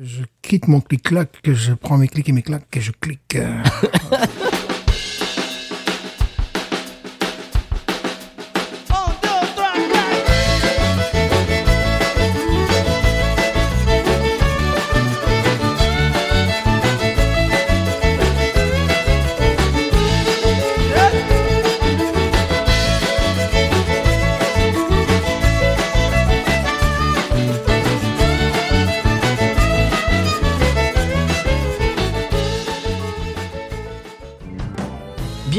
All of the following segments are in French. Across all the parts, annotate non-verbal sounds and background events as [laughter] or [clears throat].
Je quitte mon clic-clac, je prends mes clics et mes claques, et je clique. [laughs]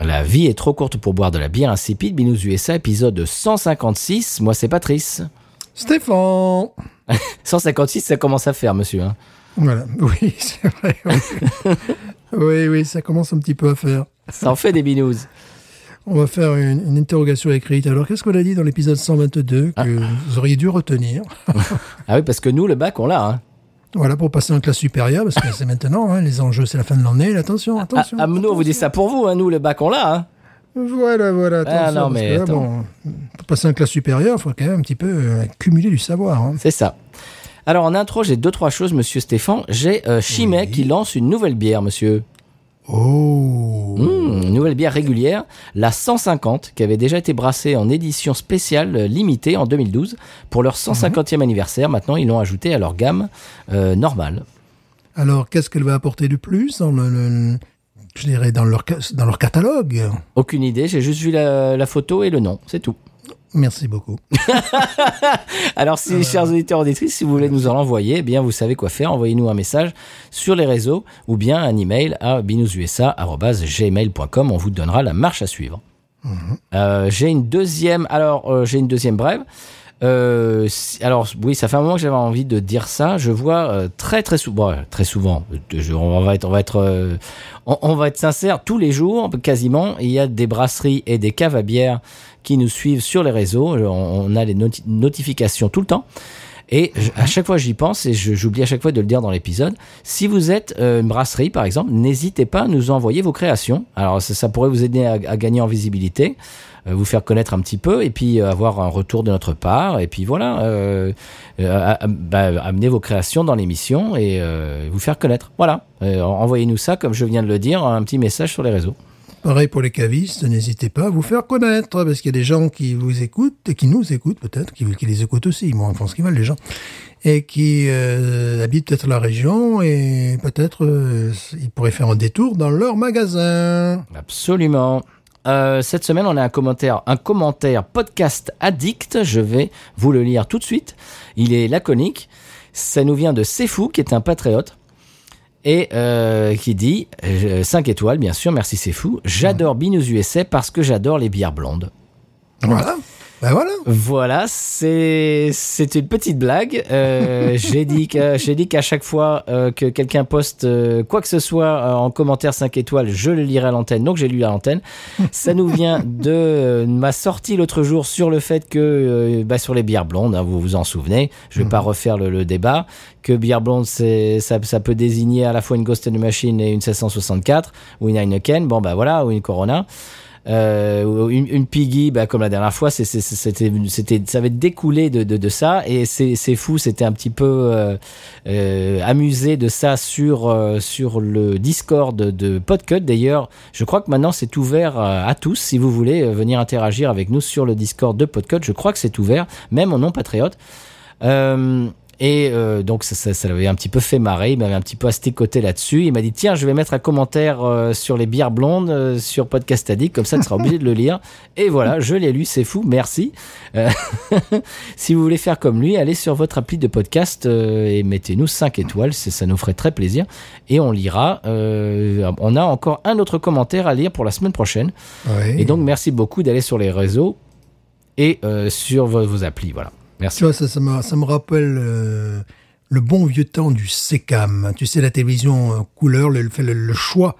La vie est trop courte pour boire de la bière insipide. Binous USA, épisode 156. Moi, c'est Patrice. Stéphane. [laughs] 156, ça commence à faire, monsieur. hein. Voilà. [laughs] Oui, c'est vrai. oui. [laughs] oui, oui, ça commence un petit peu à faire. Ça en fait des binous. On va faire une, une interrogation écrite. Alors, qu'est-ce qu'on a dit dans l'épisode 122 que vous auriez dû retenir? Ah oui, parce que nous, le bac, on l'a. Hein. Voilà, pour passer en classe supérieure, parce que c'est [laughs] maintenant, hein, les enjeux, c'est la fin de l'année. Attention, attention. ah, nous, on vous dit ça pour vous. Hein. Nous, le bac, on l'a. Hein. Voilà, voilà. Ah, attention, non, mais là, bon, pour passer en classe supérieure, il faut quand même un petit peu euh, cumuler du savoir. hein. C'est ça. Alors, en intro, j'ai deux, trois choses, monsieur Stéphane. J'ai euh, Chimay Oui. qui lance une nouvelle bière, monsieur. Oh Mmh, une nouvelle bière régulière, la 150, qui avait déjà été brassée en édition spéciale euh, limitée en 2012 pour leur 150e anniversaire. Maintenant, ils l'ont ajoutée à leur gamme euh, normale. Alors, qu'est-ce qu'elle va apporter de plus dans le, le- je dirais dans leur, ca- dans leur catalogue? Aucune idée, j'ai juste vu la, la photo et le nom, c'est tout. Merci beaucoup. [laughs] Alors, si, chers auditeurs auditrices, si vous voulez nous en envoyer, eh bien, vous savez quoi faire. Envoyez-nous un message sur les réseaux ou bien un email à binoususa.gmail.com. On vous donnera la marche à suivre. Euh, j'ai une deuxième. Alors, euh, j'ai une deuxième brève. Euh, alors, oui, ça fait un moment que j'avais envie de dire ça. Je vois euh, très très souvent, très souvent. euh, on va être, euh, on, va être sincère. Tous les jours, quasiment, il y a des brasseries et des caves à bière qui nous suivent sur les réseaux. On, a les noti- notifications tout le temps. Et à chaque fois j'y pense et j'oublie à chaque fois de le dire dans l'épisode. Si vous êtes une brasserie par exemple, n'hésitez pas à nous envoyer vos créations. Alors ça, pourrait vous aider à, gagner en visibilité, vous faire connaître un petit peu et puis euh, avoir un retour de notre part. Et puis voilà, euh, euh, bah, amener vos créations dans l'émission et euh, vous faire connaître. Voilà, Euh, envoyez-nous ça comme je viens de le dire, un petit message sur les réseaux. Pareil pour les cavistes, n'hésitez pas à vous faire connaître, parce qu'il y a des gens qui vous écoutent, et qui nous écoutent peut-être, qui, qui les écoutent aussi, moi, je pense qu'ils veulent les gens, et qui euh, habitent peut-être la région, et peut-être euh, ils pourraient faire un détour dans leur magasin. Absolument. Euh, cette semaine, on a un commentaire, un commentaire podcast addict. Je vais vous le lire tout de suite. Il est laconique. Ça nous vient de Sefou, qui est un patriote. Et euh, qui dit 5 étoiles, bien sûr, merci Sefou. J'adore Binous USA parce que j'adore les bières blondes. Voilà. Ben voilà. Voilà, c'est une petite blague. Euh, [laughs] j'ai dit qu'à chaque fois euh, que quelqu'un poste euh, quoi que ce soit euh, en commentaire 5 étoiles, je le lirai à l'antenne. Donc j'ai lu à l'antenne. [laughs] Ça nous vient de ma sortie l'autre jour sur le fait que bah, sur les bières blondes, hein, vous vous en souvenez. Je vais pas refaire le, le débat. Que bière blonde, c'est ça, ça peut désigner à la fois une Ghost in the Machine et une 764 ou une Heineken. Bon bah voilà, ou une Corona. Euh, une, Piggy, bah, comme la dernière fois, c'était, ça avait découlé de, ça et c'est, fou. C'était un petit peu euh, euh, amusé de ça sur euh, sur le Discord de, Podcut. D'ailleurs, je crois que maintenant c'est ouvert à tous. Si vous voulez venir interagir avec nous sur le Discord de Podcut, je crois que c'est ouvert, même en non patriote. Et euh, donc ça, ça, ça l'avait un petit peu fait marrer, il m'avait un petit peu asticoté là-dessus. Il m'a dit tiens, je vais mettre un commentaire euh, sur les bières blondes euh, sur Podcast Addict, comme ça tu seras obligé de le lire. Et voilà, je l'ai lu, c'est fou, merci. Euh, [laughs] si vous voulez faire comme lui, allez sur votre appli de podcast euh, et mettez-nous 5 étoiles, ça nous ferait très plaisir. Et on lira. Euh, on a encore un autre commentaire à lire pour la semaine prochaine. Ouais. Et donc merci beaucoup d'aller sur les réseaux et euh, sur vos, vos applis, voilà. Merci. Tu vois, ça, ça, me, ça me rappelle euh, le bon vieux temps du SECAM. Tu sais, la télévision euh, couleur, le, le, le choix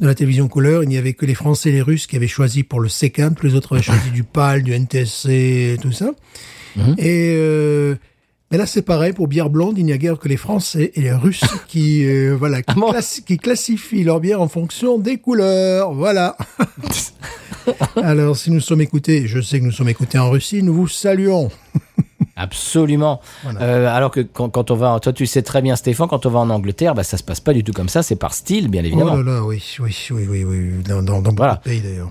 de la télévision couleur, il n'y avait que les Français et les Russes qui avaient choisi pour le SECAM, tous les autres avaient choisi du PAL, du NTSC, tout ça. Mhm. Et euh, mais là, c'est pareil, pour bière blonde, il n'y a guère que les Français et les Russes [laughs] qui, euh, voilà, qui, classi- qui classifient leur bière en fonction des couleurs. Voilà. [laughs] Alors, si nous sommes écoutés, je sais que nous sommes écoutés en Russie, nous vous saluons. Absolument. Voilà. Euh, alors que quand, quand on va, toi tu sais très bien Stéphane, quand on va en Angleterre, bah, ça se passe pas du tout comme ça, c'est par style, bien évidemment. Oh là là, oui, oui, oui, oui, oui, dans, beaucoup Voilà. de pays d'ailleurs.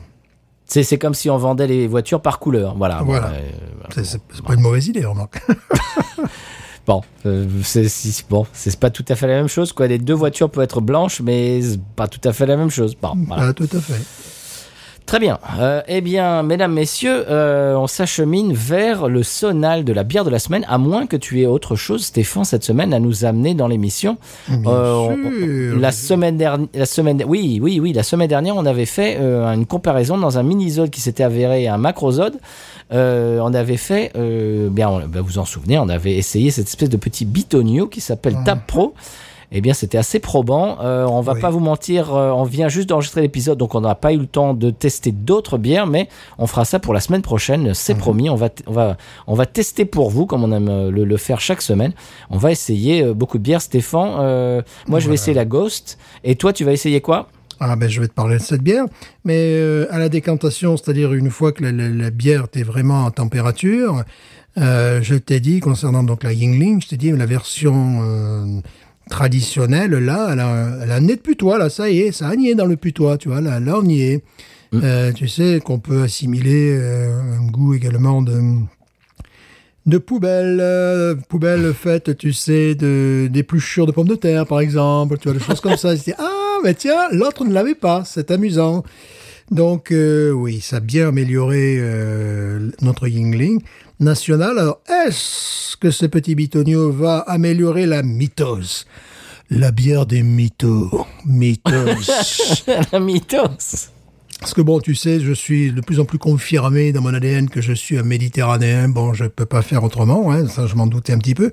C'est c'est comme si on vendait les voitures par couleur. Voilà. Voilà. Euh, C'est pas une mauvaise idée, remarque. [laughs] Bon, euh, c'est bon, c'est pas tout à fait la même chose. Quoi. Les deux voitures peuvent être blanches, mais pas tout à fait la même chose. Bon, voilà. Ah, tout à fait. Très bien. Euh, eh bien, mesdames, messieurs, euh, on s'achemine vers le sonal de la bière de la semaine, à moins que tu aies autre chose, Stéphane, cette semaine à nous amener dans l'émission. Euh, la semaine dernière, la semaine, oui, oui, oui, la semaine dernière, on avait fait une comparaison dans un mini-zode qui s'était avéré un macrozode. Euh, on avait fait, bien, on- ben, vous vous en souvenez, on avait essayé cette espèce de petit bitonio qui s'appelle Tab Pro. Eh bien, c'était assez probant. Euh, on va Oui. pas vous mentir, euh, on vient juste d'enregistrer l'épisode, donc on n'a pas eu le temps de tester d'autres bières, mais on fera ça pour la semaine prochaine. C'est promis. On va, on va, on va tester pour vous, comme on aime euh, le, le faire chaque semaine. On va essayer euh, beaucoup de bières. Stéphane, euh, moi je vais essayer la Ghost, et toi tu vas essayer quoi? Ah ben je vais te parler de cette bière, mais à la décantation, c'est-à-dire une fois que la, la- la bière est vraiment en température, je t'ai dit concernant donc la Yingling, je t'ai dit la version traditionnelle là, elle a, elle a nez de putois là, ça y est, ça a nié dans le putois, tu vois, là, là on y est. Euh, tu sais qu'on peut assimiler euh, un goût également de de poubelles, euh, poubelles faites, tu sais, de d'épluchures de pommes de terre, par exemple, tu vois, des choses comme ça. Dis, [laughs] ah, mais tiens, l'autre ne l'avait pas, c'est amusant. Donc, oui, ça a bien amélioré notre Yingling national. Alors, est-ce que ce petit bitonio va améliorer la mythos La bière des mythos. Mythos. [laughs] La mythos. Parce que bon, tu sais, je suis de plus en plus confirmé dans mon ADN que je suis un Méditerranéen. Bon, je peux pas faire autrement, hein, ça je m'en doutais un petit peu.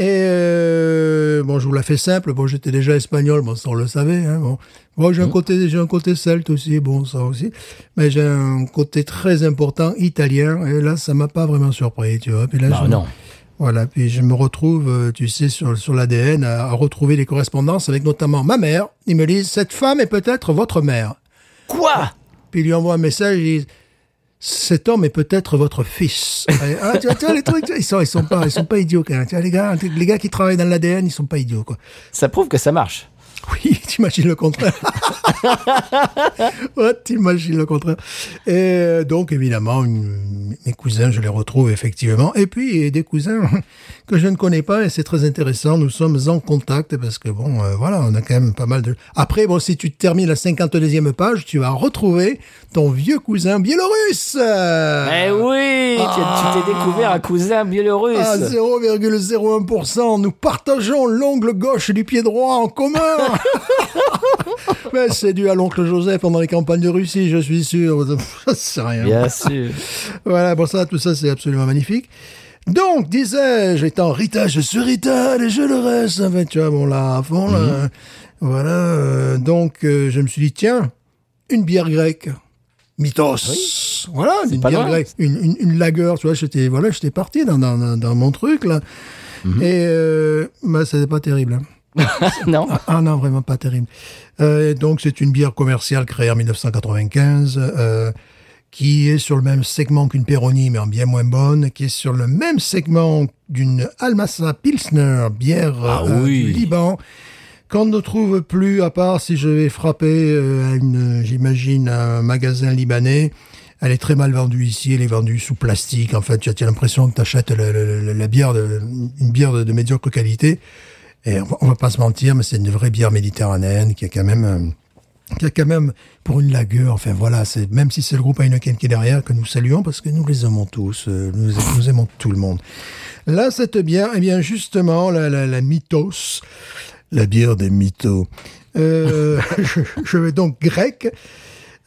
Et euh, bon, je vous la fais simple. Bon, j'étais déjà espagnol, bon, ça on le savait. Hein, bon, bon j'ai un côté, j'ai un côté celte aussi, bon, ça aussi. Mais j'ai un côté très important italien. Et là, ça m'a pas vraiment surpris, tu vois. Puis là, Bah, je- non. Voilà, puis je me retrouve, euh, tu sais, sur, sur l'ADN, à, à retrouver les correspondances avec notamment ma mère. Ils me disent, cette femme est peut-être votre mère. Quoi? Puis ils lui envoie un message, ils disent cet homme est peut-être votre fils. [laughs] Ah, tu vois, tu vois, les trucs, ils sont, ils sont pas, ils sont pas idiots quand même. Tu vois, les gars, les gars qui travaillent dans l'ADN, ils sont pas idiots, quoi. Ça prouve que ça marche. Oui, [laughs] t'imagines le contraire. [laughs] ouais, t'imagines le contraire. Et donc, évidemment, mes cousins, je les retrouve effectivement. Et puis, des cousins que je ne connais pas, et c'est très intéressant. Nous sommes en contact parce que, bon, euh, voilà, on a quand même pas mal de... Après, bon, si tu termines la 52e page, tu vas retrouver ton vieux cousin biélorusse. Eh oui, tu- tu t'es découvert un cousin biélorusse. À 0,01%, nous partageons l'ongle gauche du pied droit en commun. [laughs] Mais c'est dû à l'oncle Joseph pendant les campagnes de Russie, je suis sûr. [laughs] C'est rien. Bien sûr. Voilà, bon ça, tout ça, c'est absolument magnifique. Donc, disais-je, étant ritage sur ritage, et je le reste, enfin, tu vois, bon là, à fond, là. Voilà, euh, donc, euh, je me suis dit, tiens, une bière grecque. Mythos. Voilà, une bière grecque. Une, une, une lager, tu vois, j'étais, voilà, j'étais parti dans, dans, dans- dans mon truc, là. Et, euh, bah, c'était pas terrible, hein. [laughs] non Ah non, vraiment pas terrible. Euh, donc c'est une bière commerciale créée en 1995, euh, qui est sur le même segment qu'une Peroni, mais en bien moins bonne, qui est sur le même segment d'une Almasa Pilsner, bière Ah euh, oui. du Liban, qu'on ne trouve plus, à part si je vais frapper euh, à une, j'imagine, un magasin libanais. Elle est très mal vendue ici, elle est vendue sous plastique. En fait, tu as l'impression que tu achètes la bière, de, une bière de, de médiocre qualité. Et on va, on va pas se mentir, mais c'est une vraie bière méditerranéenne qui a quand même, qui a quand même pour une lagueur. Enfin voilà, c'est même si c'est le groupe Heineken qui est derrière que nous saluons parce que nous les aimons tous, euh, nous, nous aimons tout le monde. Là, cette bière, eh bien justement, la, la, la mythos, la bière des mythos. Euh, [laughs] je, je vais donc grec.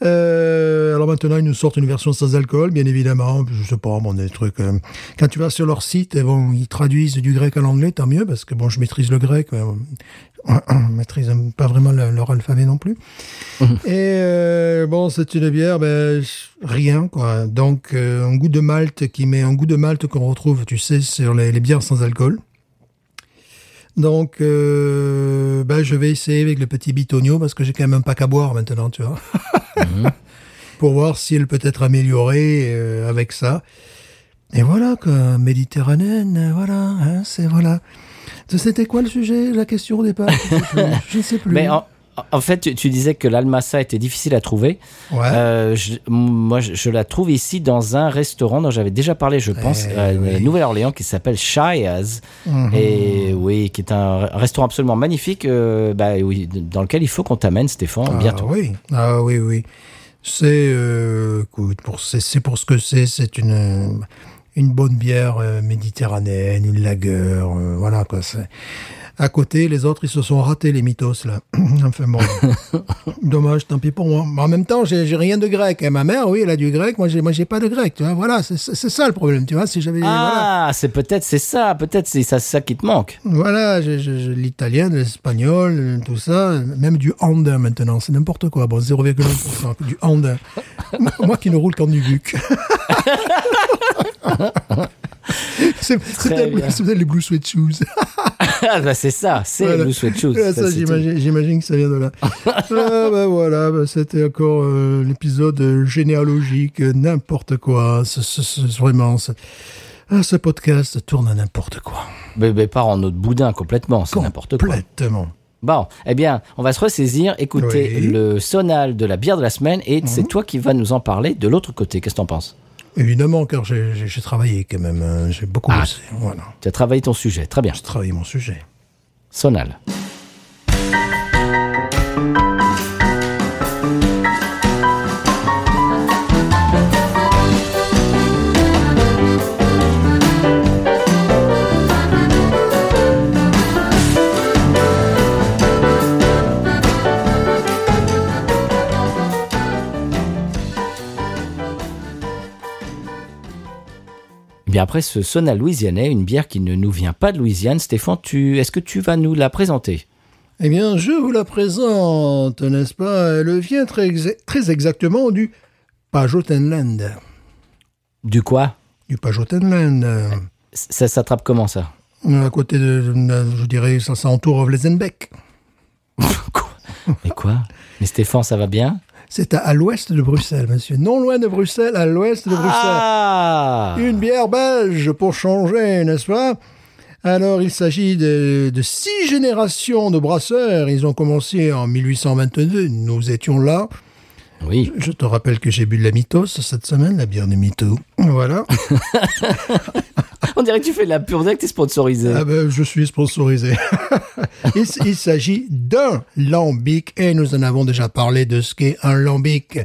Euh, alors maintenant, ils nous sortent une version sans alcool, bien évidemment. Je sais pas, bon, des trucs. euh, quand tu vas sur leur site, eh bon, ils traduisent du grec à l'anglais, tant mieux, parce que bon, je maîtrise le grec, euh, [coughs] maîtrise pas vraiment le- leur alphabet non plus. Et euh, bon, c'est une bière, ben rien quoi. Donc euh, un goût de malt qui met un goût de malt qu'on retrouve, tu sais, sur les, les bières sans alcool. Donc, euh, ben, je vais essayer avec le petit bitonio parce que j'ai quand même un pack à boire maintenant, tu vois. [laughs] Pour voir si elle peut être améliorée euh, avec ça. Et voilà, quoi, méditerranéenne, euh, voilà, hein, c'est voilà. C'était quoi le sujet, la question au départ Je ne sais plus. Mais en, en fait, tu, tu disais que l'Almassa était difficile à trouver. Ouais. Euh, je- moi, je, je la trouve ici dans un restaurant dont j'avais déjà parlé, je pense, Eh à oui. Nouvelle-Orléans, qui s'appelle Shia's. Mhm. Et oui, qui est un restaurant absolument magnifique, euh, bah, oui, dans lequel il faut qu'on t'amène, Stéphane, Ah, bientôt. oui, ah oui, oui. C'est, euh, écoute, pour, c'est pour ce que c'est. C'est une, une bonne bière euh, méditerranéenne, une lagueur, euh, voilà quoi. À côté, les autres, ils se sont ratés, les mythos, là. [clears throat] enfin bon. [laughs] Dommage, tant pis pour moi. Mais en même temps, j'ai, rien de grec. hein. Ma mère, oui, elle a du grec. Moi, j'ai, moi, j'ai pas de grec, tu vois. Voilà, c'est, ça le problème, tu vois. Si j'avais, voilà. Ah, c'est peut-être c'est ça, peut-être c'est ça, ça qui te manque. Voilà, l'italien, l'espagnol, tout ça, même du andin maintenant, c'est n'importe quoi. Bon, 0,1% du andin. [laughs] Moi qui ne roule qu'en nubuck. c'est [laughs] [laughs] c'est peut-être les Blue Sweat Shoes. [laughs] Ah, bah, c'est ça, c'est Voilà. Blue Sweat Shoes. Ça, ça, j'imagine, que ça vient de là. [laughs] ah, bah, voilà, bah, c'était encore euh, l'épisode généalogique, n'importe quoi. Vraiment, ce, ah, ce podcast tourne à n'importe quoi. Mais, mais pas en autre boudin complètement, c'est n'importe quoi. Complètement. Bon, eh bien, on va se ressaisir, écouter Oui. Mhm. le sonal de la bière de la semaine, et c'est toi qui vas nous en parler de l'autre côté. Qu'est-ce que t'en penses? Évidemment, car j'ai travaillé quand même. hein. J'ai beaucoup Ah. bossé. Voilà. Tu as travaillé ton sujet, très bien. J'ai travaillé mon sujet. Sonal. Eh bien après ce sonal louisianais, une bière qui ne nous vient pas de Louisiane, Stéphane, tu, est-ce que tu vas nous la présenter? Eh bien, je vous la présente, n'est-ce pas? Elle vient très, exa- très exactement du Pajotenland. Du quoi? Du Pajotenland. Ça s'attrape comment ça? À côté de, je dirais, ça, ça entoure Vlezenbeck. [laughs] Quoi? Mais quoi? Mais Stéphane, ça va bien? C'est à, à l'ouest de Bruxelles, monsieur. Non loin de Bruxelles, à l'ouest de Bruxelles. Ah Une bière belge pour changer, n'est-ce pas? Alors, il s'agit de, de six générations de brasseurs. Ils ont commencé en 1822. Nous étions là. Oui. Je te rappelle que j'ai bu de la Mythos cette semaine, la bière de Mytho. Voilà. [laughs] On dirait que tu fais de la pure deck, t'es sponsorisé. Ah ben, je suis sponsorisé. [laughs] il s'agit d'un lambic et nous en avons déjà parlé de ce qu'est un lambic.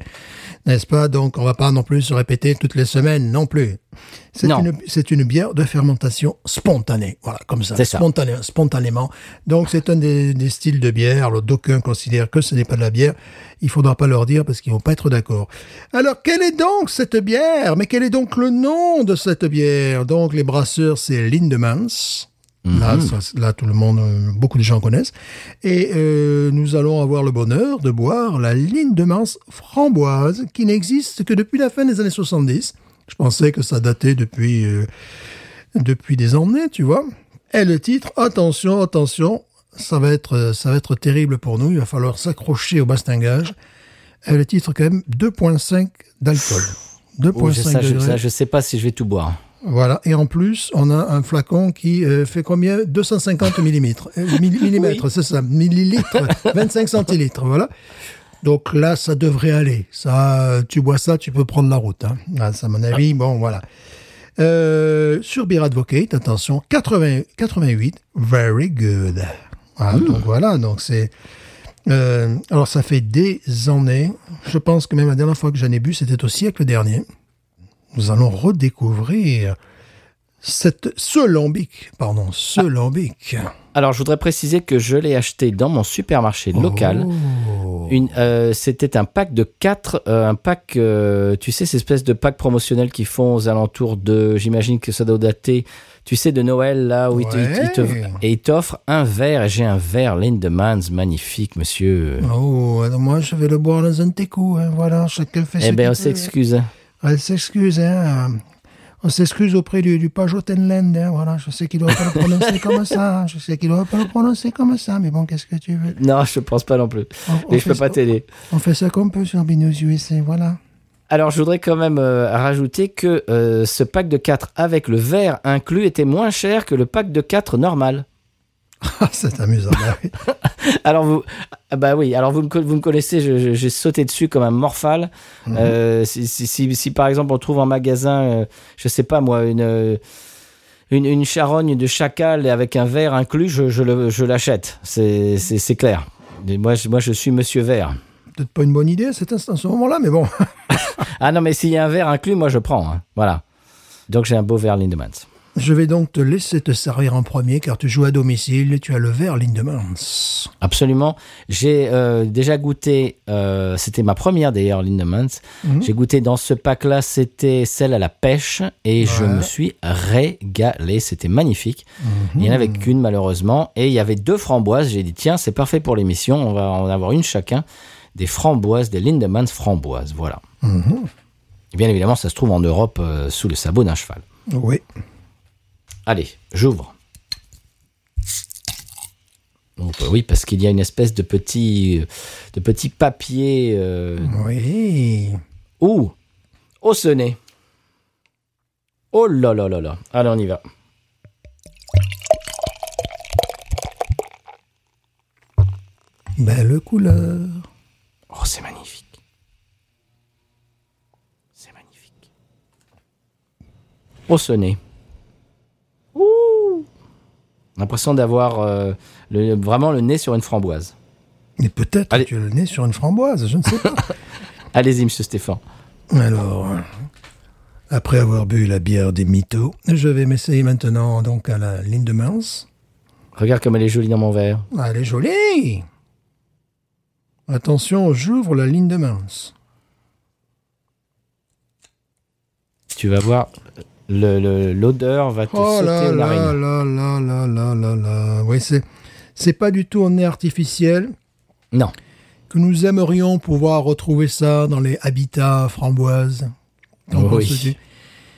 N'est-ce pas? Donc, on va pas non plus se répéter toutes les semaines non plus. C'est une, c'est une bière de fermentation spontanée. Voilà, comme ça. C'est ça. Spontané, spontanément. Donc, c'est un des, des styles de bière. Alors, d'aucuns considèrent que ce n'est pas de la bière. Il faudra pas leur dire parce qu'ils vont pas être d'accord. Alors, quelle est donc cette bière? Mais quel est donc le nom de cette bière? Donc, les brasseurs, c'est Lindemans. Là, ça, là, tout le monde, euh, beaucoup de gens connaissent. Et euh, nous allons avoir le bonheur de boire la Lindemans framboise, qui n'existe que depuis la fin des années 70. Je pensais que ça datait depuis, euh, depuis des années, tu vois. Et le titre, attention, attention, ça va être, ça va être terrible pour nous. Il va falloir s'accrocher au bastingage. Et le titre, quand même, 2,5 d'alcool. 2,5 Oh, je, ça, je, degrés. ça, je sais pas si je vais tout boire. Voilà, et en plus, on a un flacon qui euh, fait combien? 250 millimètres. Euh, milli- [laughs] millimètres, c'est ça. Millilitres, [laughs] 25 centilitres, voilà. Donc là, ça devrait aller. Ça, tu bois ça, tu peux prendre la route. Hein. Ça, à mon avis, bon, voilà. Euh, sur Beer Advocate, attention, 80, 88, very good. Voilà, Donc voilà, donc c'est... euh, alors ça fait des années, je pense que même la dernière fois que j'en ai bu, c'était au siècle dernier nous allons redécouvrir cette, ce lambic, pardon, ce lambic. Alors, je voudrais préciser que je l'ai acheté dans mon supermarché local. Oh. Euh, c'était un pack de 4, un pack, euh, tu sais, ces espèces de packs promotionnels qu'ils font aux alentours de, j'imagine que ça doit dater, tu sais, de Noël, là, où ils te- ils te, Ouais. et ils t'offrent un verre, et j'ai un verre Lindemans, magnifique, monsieur. Oh, alors moi, je vais le boire dans un coups, hein, voilà, chacun fait eh ben, on s'excuse. Elle s'excuse, hein. euh, On s'excuse auprès du, du page hein, voilà. Je sais qu'il doit pas le prononcer comme ça. Je sais qu'il doit pas le prononcer comme ça, mais bon, qu'est-ce que tu veux? Non, je pense pas non plus. On- on Et je peux pas t'aider. On fait ça comme peut sur Binous USA, voilà. Alors, je voudrais quand même euh, rajouter que euh, ce pack de 4 avec le verre inclus était moins cher que le pack de 4 normal. Ah, c'est amusant. bah oui. [laughs] Alors vous, ah bah oui, alors vous me, vous me connaissez, j'ai sauté dessus comme un morphale. Euh, si, si, si, si, par exemple on trouve en magasin, euh, je sais pas moi, une, euh, une, une charogne de chacal avec un verre inclus, je, je, le- je l'achète. C'est, c'est, c'est clair. Mais moi, je, moi, je suis Monsieur Vert. Peut-être pas une bonne idée à cet instant, à ce moment-là, mais bon. [laughs] Ah non, mais s'il y a un verre inclus, moi je prends. hein. Voilà. Donc j'ai un beau verre Lindemans. Je vais donc te laisser te servir en premier, car tu joues à domicile et tu as le verre Lindemans. Absolument. J'ai euh, déjà goûté, euh, c'était ma première d'ailleurs, Lindemans. Mhm. J'ai goûté dans ce pack-là, c'était celle à la pêche et je me suis régalé. C'était magnifique. Il n'y en Mhm. avait qu'une malheureusement et il y avait deux framboises. J'ai dit tiens, c'est parfait pour l'émission, on va en avoir une chacun. Des framboises, des Lindemans framboises, voilà. Mhm. Et bien évidemment, ça se trouve en Europe euh, sous le sabot d'un cheval. Oui. Allez, j'ouvre. Donc, euh, oui, parce qu'il y a une espèce de petit, de petit papier. Euh... Oui. Ouh Au sonnet. Oh là là là là. Allez, on y va. Belle couleur. Oh, c'est magnifique. C'est magnifique. Au sonnet. L'impression d'avoir euh, le- vraiment le nez sur une framboise. Et peut-être tu as le nez sur une framboise, je ne sais pas. [laughs] Allez-y, monsieur Stéphane. Alors, après avoir bu la bière des mythos, je vais m'essayer maintenant donc à la Lindemans. Regarde comme elle est jolie dans mon verre. Ah, Elle est jolie Attention, j'ouvre la Lindemans. Tu vas voir, l'odeur va te Oh sauter là aux là là là là là là là. Oui, c'est, c'est pas du tout en nez artificiel Non. que nous aimerions pouvoir retrouver ça dans les habitats framboises. Oui.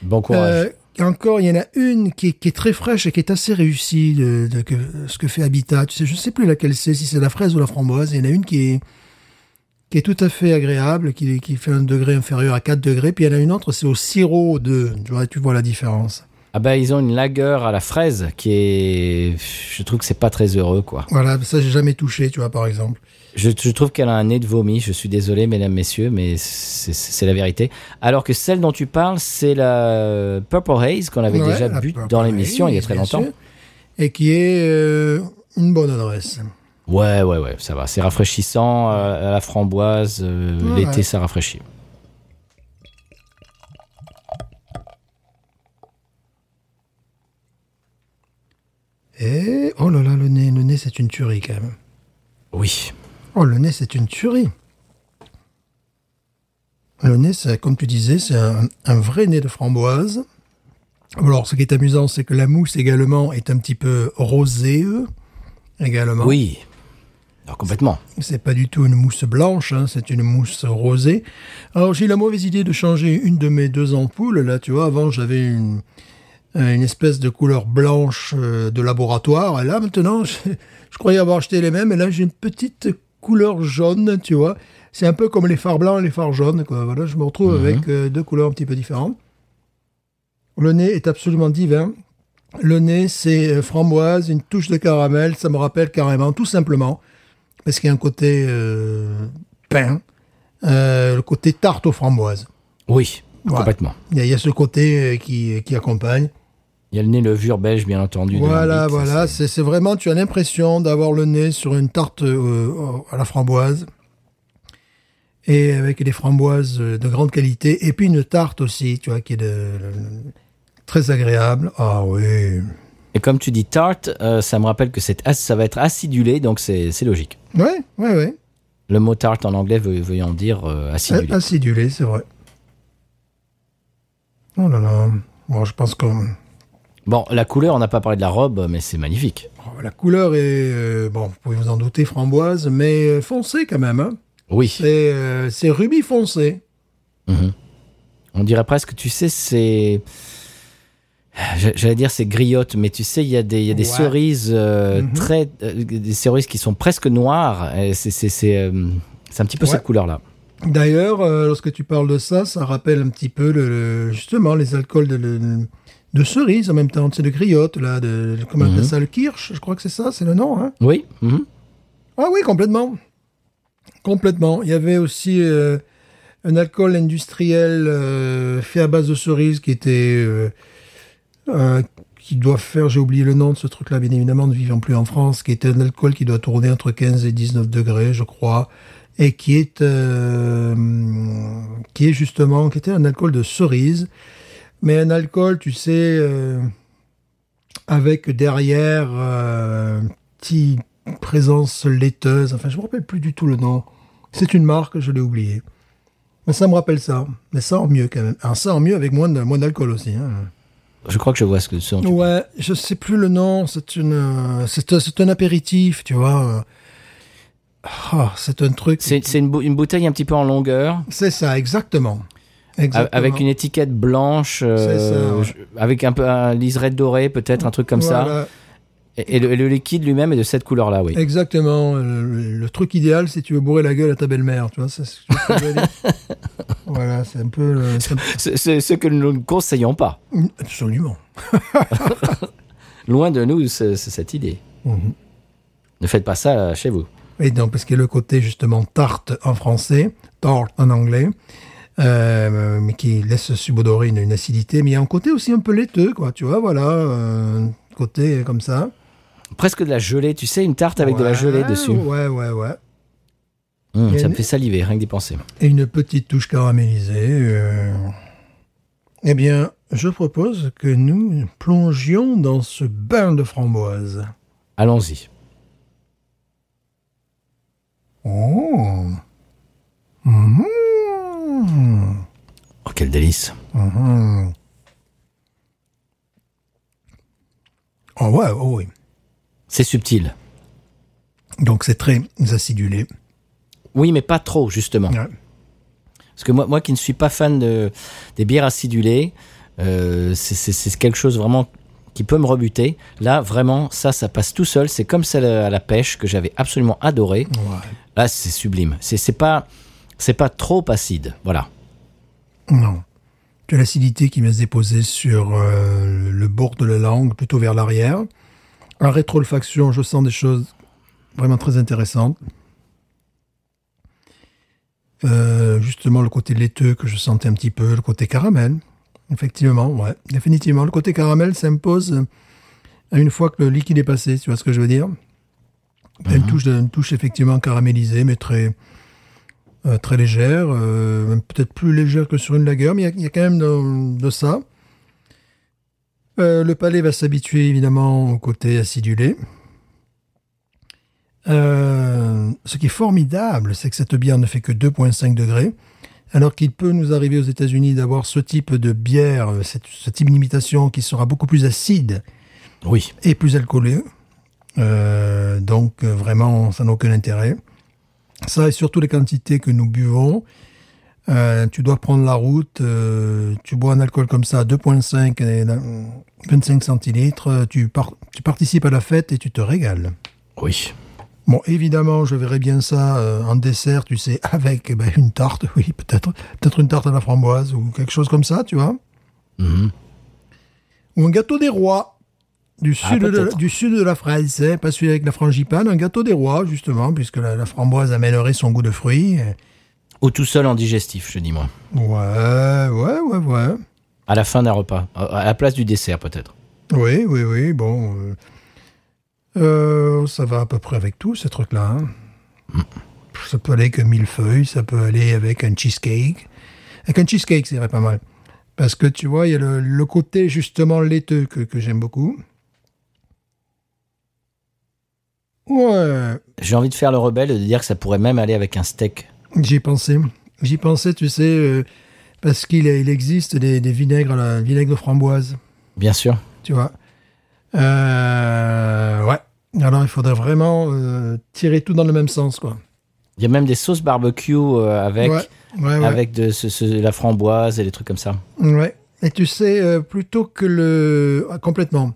Bon courage. Euh, encore, il y en a une qui est, qui est très fraîche et qui est assez réussie de, ce que fait Habitat. Tu sais, je sais plus laquelle c'est, si c'est la fraise ou la framboise. Il y en a une qui est, qui est tout à fait agréable, qui, qui fait un degré inférieur à 4 degrés. Puis il y en a une autre, c'est au sirop de. Tu vois, tu vois la différence. Ah bah ils ont une lager à la fraise qui est... Je trouve que c'est pas très heureux quoi. Voilà, ça j'ai jamais touché, tu vois, par exemple. Je, je trouve qu'elle a un nez de vomi. Je suis désolé, mesdames, messieurs, mais c'est la vérité. Alors que celle dont tu parles, c'est la Purple Haze qu'on avait Ouais, déjà bu dans l'émission il y a très longtemps. sûr. Et qui est euh, une bonne adresse. Ouais, ouais, ouais, ça va. C'est rafraîchissant euh, à la framboise. euh, Ouais. L'été, ça rafraîchit. Et oh là là, le nez, le nez, c'est une tuerie quand même. Oui. Oh, le nez, c'est une tuerie. Le nez, comme tu disais, c'est un, un vrai nez de framboise. Alors, ce qui est amusant, c'est que la mousse également est un petit peu rosée, euh, également. Oui. Alors, complètement. C'est pas du tout une mousse blanche, hein, c'est une mousse rosée. Alors, j'ai eu la mauvaise idée de changer une de mes deux ampoules. Là, tu vois, avant, j'avais une, euh, une espèce de couleur blanche euh, de laboratoire. Et là, maintenant, [laughs] je, je croyais avoir acheté les mêmes. Et là, j'ai une petite couleur jaune, tu vois. C'est un peu comme les phares blancs et les phares jaunes, quoi. Voilà, je me retrouve avec euh, deux couleurs un petit peu différentes. Le nez est absolument divin. Le nez, c'est framboise, une touche de caramel. Ça me rappelle carrément, tout simplement, parce qu'il y a un côté euh, pain, euh, le côté tarte aux framboises. Oui, Voilà. complètement. Il y, a, il y a ce côté euh, qui, qui accompagne. Il y a le nez levure belge, bien entendu. Voilà, voilà. c'est- vraiment, tu as l'impression d'avoir le nez sur une tarte euh, à la framboise. Et avec des framboises de grande qualité. Et puis une tarte aussi, tu vois, qui est de, très agréable. Ah oui. Et comme tu dis tarte, euh, ça me rappelle que c'est ça va être acidulé, donc c'est logique. Ouais, ouais, ouais. Le mot tart en anglais veut, veuillant dire euh, acidulé. Acidulé, c'est vrai. Oh là là. Bon, je pense que Bon, la couleur, on n'a pas parlé de la robe, mais c'est magnifique. oh, la couleur est, euh, bon, vous pouvez vous en douter, framboise, mais euh, foncé quand même. Hein. Oui. C'est euh, rubis foncé. Mhm. On dirait presque, tu sais, c'est. J'a- J'allais dire c'est griotte, mais tu sais, il y a des, il y a des Ouais. cerises euh, Mhm. très, euh, des cerises qui sont presque noires. C'est euh, c'est un petit peu Ouais. cette couleur-là. D'ailleurs, euh, lorsque tu parles de ça, ça rappelle un petit peu le, le- justement les alcools de, de cerise en même temps, c'est de griotte là, de comment on appelle Mhm. ça, le kirsch, je crois que c'est ça, c'est le nom. Hein Oui. mhm. ah oui, complètement, complètement. Il y avait aussi un alcool industriel fait à base de cerises qui était euh, qui doit faire, j'ai oublié le nom de ce truc-là, bien évidemment, ne vivant plus en France, qui était un alcool qui doit tourner entre 15 et 19 degrés, je crois, et qui est, euh, qui est justement, qui était un alcool de cerise, mais un alcool, tu sais, euh, avec derrière euh, petite présence laiteuse, enfin, je me rappelle plus du tout le nom. C'est une marque, je l'ai oublié. Mais ça me rappelle ça. Mais ça en mieux quand même. Alors ça en mieux avec moins d'alcool aussi. Hein. Je crois que je vois ce que ce dont tu- Ouais, je sais plus le nom. C'est une, euh, c'est un- c'est un apéritif, tu vois. Ah, c'est un truc. C'est c'est une, bou- une bouteille un petit peu en longueur, C'est ça, exactement. Exactement. avec une étiquette blanche, euh, C'est ça, ouais. je- avec un peu un liseré doré, peut-être un truc comme ça. Et, et le, et le liquide lui-même est de cette couleur-là, oui. Exactement. Le, le truc idéal, si tu veux bourrer la gueule à ta belle-mère, tu vois. C'est ce que [laughs] voilà, c'est un peu. le- ce que nous ne conseillons pas. Absolument. [laughs] Loin de nous, c'est cette idée. Mhm. Ne faites pas ça euh, chez vous. Et donc, parce qu'il y a le côté justement tarte en français, tart en anglais, euh, mais qui laisse subodorer une, une acidité, mais il y a un côté aussi un peu laiteux, quoi, tu vois, voilà, euh, côté comme ça. Presque de la gelée, tu sais, une tarte avec de la gelée dessus. Ouais, ouais, ouais. Hum, ça une- me fait saliver, rien que d'y penser. Et une petite touche caramélisée. euh. Eh bien, je propose que nous plongions dans ce bain de framboise. Allons-y. Oh. Mhm. Oh, quel délice. Mhm. Oh ouais, oh oui. C'est subtil. Donc c'est très acidulé. Oui, mais pas trop, justement. Ouais. Parce que moi, moi qui ne suis pas fan de, des bières acidulées, euh, c'est- quelque chose vraiment qui peut me rebuter. Là, vraiment, ça, ça passe tout seul. C'est comme celle à la pêche que j'avais absolument adoré. Ouais. Là, c'est sublime. C'est pas, c'est pas trop acide. Voilà. Non. Tu as l'acidité qui vient se déposer sur euh, le bord de la langue, plutôt vers l'arrière. En rétroolfaction, je sens des choses vraiment très intéressantes. Euh, justement, le côté laiteux que je sentais un petit peu, le côté caramel. Effectivement, ouais, définitivement. Le côté caramel s'impose euh, une fois que le liquide est passé, tu vois ce que je veux dire? Une, touche de- une touche effectivement caramélisée, mais très, euh, très légère, euh, peut-être plus légère que sur une lager, mais il y a- il y, a quand même de, de ça. Euh, le palais va s'habituer évidemment au côté acidulé. Euh, ce qui est formidable, c'est que cette bière ne fait que 2,5 degrés, alors qu'il peut nous arriver aux États-Unis d'avoir ce type de bière, cette- ce type d'imitation qui sera beaucoup plus acide Oui. et plus alcoolé. Euh, donc vraiment, ça n'a aucun intérêt. Ça et surtout les quantités que nous buvons. Euh, tu dois prendre la route, euh, tu bois un alcool comme ça, 2,5 et la- 25 centilitres, euh, tu, par- tu participes à la fête et tu te régales. Oui. Bon, évidemment, je verrais bien ça euh, en dessert, tu sais, [laughs] avec eh ben, une tarte, [laughs] oui, peut-être, peut-être une tarte à la framboise ou quelque chose comme ça, tu vois. Mhm. Ou un gâteau des rois du Ah, sud, de, du sud de la France, hein, pas celui avec la frangipane, un gâteau des rois, justement, puisque la, la framboise amènerait son goût de fruits. Ou tout seul en digestif, je dis moi. Ouais, ouais, ouais, ouais. À la fin d'un repas. À la place du dessert, peut-être. Oui, oui, oui, bon. euh, euh, ça va à peu près avec tout, ces trucs-là. hein. Ça peut aller avec millefeuille, ça peut aller avec un cheesecake. Avec un cheesecake, c'est pas mal. Parce que tu vois, il y a le, le côté justement laiteux que, que j'aime beaucoup. Ouais, J'ai envie de faire le rebelle et de dire que ça pourrait même aller avec un steak. J'y pensais. J'y pensais, tu sais, euh, parce qu'il il existe des, des vinaigres, la vinaigre de framboise, Bien sûr. tu vois. Euh, ouais. Alors, il faudrait vraiment euh, tirer tout dans le même sens, quoi. Il y a même des sauces barbecue avec, ouais, ouais, ouais. avec de ce- ce- la framboise et des trucs comme ça. Ouais. Et tu sais, plutôt que le... ah, complètement.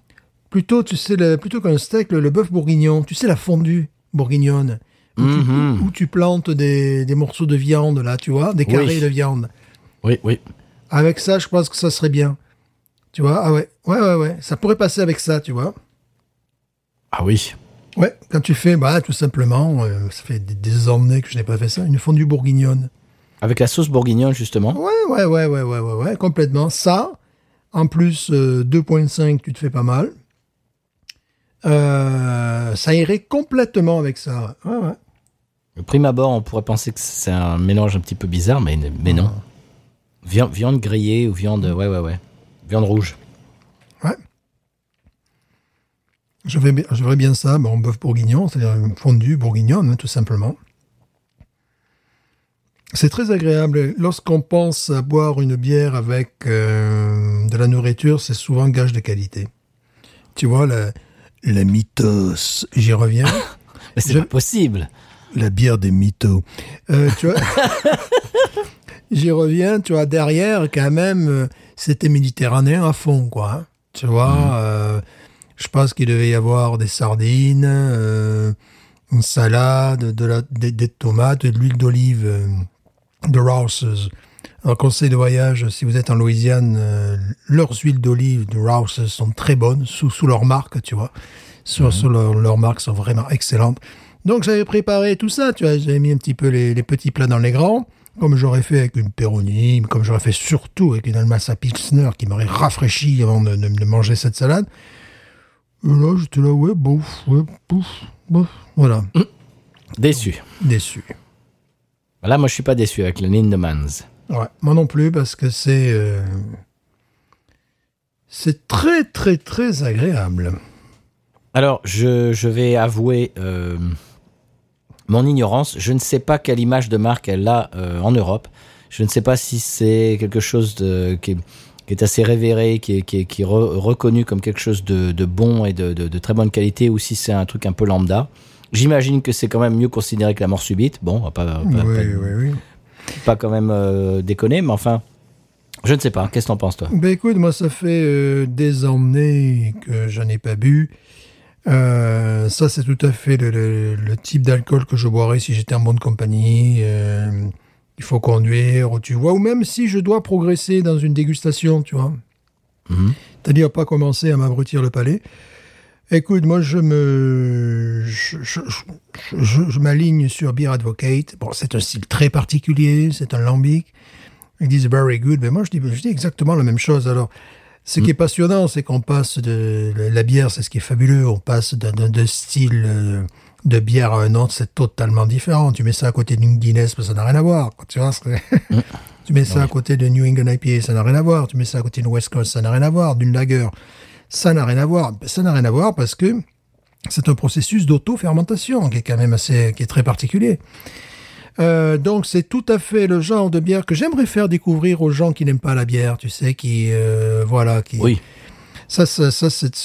Plutôt, tu sais, le- plutôt qu'un steak, le, le bœuf bourguignon, tu sais, la fondue bourguignonne, où, tu, Mhm. où tu plantes des, des morceaux de viande, là, tu vois, des Oui. carrés de viande. Oui, oui. Avec ça, je pense que ça serait bien. Tu vois, ah ouais, ouais, ouais, ouais. Ça pourrait passer avec ça, tu vois. Ah oui. Ouais, quand tu fais, bah, tout simplement, euh, ça fait des, des années que je n'ai pas fait ça, une fondue bourguignonne. Avec la sauce bourguignonne, justement. Ouais, ouais, ouais, ouais, ouais, ouais, ouais, complètement. Ça, en plus, euh, 2.5, tu te fais pas mal. Euh, ça irait complètement avec ça. Ouais, ouais. Au prime abord, on pourrait penser que c'est un mélange un petit peu bizarre, mais, mais non. Viande, viande grillée ou viande. Ouais, ouais, ouais. Viande rouge. ouais. Je bien, je ferais bien ça, bon, bœuf bourguignon, c'est-à-dire une fondue bourguignonne, hein, tout simplement. C'est très agréable. Lorsqu'on pense à boire une bière avec euh, de la nourriture, c'est souvent gage de qualité. Tu vois, la, la mythos, j'y reviens. [laughs] Mais c'est pas possible. La bière des mythos. Euh, tu vois, [laughs] j'y reviens, tu vois, derrière, quand même, euh, c'était méditerranéen à fond, quoi. hein. Tu vois, euh, je pense qu'il devait y avoir des sardines, euh, une salade, de la, des, des tomates, de l'huile d'olive, de Rouse's. Alors, conseil de voyage, si vous êtes en Louisiane, leurs huiles d'olive de Rouse's sont très bonnes, sous, sous leur marque, tu vois. Sur, sur leur, leur marque sont vraiment excellentes. Donc j'avais préparé tout ça, tu vois, j'avais mis un petit peu les, les petits plats dans les grands, comme j'aurais fait avec une Peroni, comme j'aurais fait surtout avec une Almasa Pilsner qui m'aurait rafraîchi avant de, de- de manger cette salade. Et là, j'étais là, ouais, bouf, ouais, bouf, bouf. Voilà, Déçu. déçu. Là, moi, je suis pas déçu avec le Lindemans. Ouais, moi non plus, parce que c'est... euh, c'est très, très, très agréable. Alors, je, je vais avouer euh, mon ignorance. Je ne sais pas quelle image de marque elle a euh, en Europe. Je ne sais pas si c'est quelque chose de, qui, est, qui est assez révéré, qui est, qui est- qui est re- reconnu comme quelque chose de, de bon et de, très bonne qualité, ou si c'est un truc un peu lambda. J'imagine que c'est quand même mieux considéré que la mort subite. Bon, on va pas, pas, oui, pas- oui, oui. pas quand même euh, déconner, mais enfin, je ne sais pas. Qu'est-ce que t'en penses, toi? Ben écoute, moi ça fait euh, des années que je n'ai pas bu. Euh, ça c'est tout à fait le, le- le type d'alcool que je boirais si j'étais en bonne compagnie. Euh, il faut conduire, tu vois, ou même si je dois progresser dans une dégustation, tu vois. Mhm. C'est-à-dire pas commencer à m'abrutir le palais. Écoute, moi je me, je, je, je- je- je m'aligne sur Beer Advocate. Bon, c'est un style très particulier, c'est un lambic. Ils disent very good, mais moi je dis, je dis exactement la même chose. Alors, ce qui est passionnant, c'est qu'on passe de la bière, c'est ce qui est fabuleux. On passe d'un style euh, de bière à un autre, c'est totalement différent. Tu mets ça à côté d'une Guinness, ça n'a rien à voir. Tu vois, c'est- [laughs] tu mets ça à côté de New England IPA, ça n'a rien à voir. Tu mets ça à côté d'une West Coast, ça n'a rien à voir. D'une lager, ça n'a rien à voir. Ben, Ça n'a rien à voir parce que c'est un processus d'auto-fermentation qui est quand même assez, qui est très particulier. Euh, donc c'est tout à fait le genre de bière que j'aimerais faire découvrir aux gens qui n'aiment pas la bière, tu sais, qui euh, voilà, qui Oui. ça, ça, ça c'est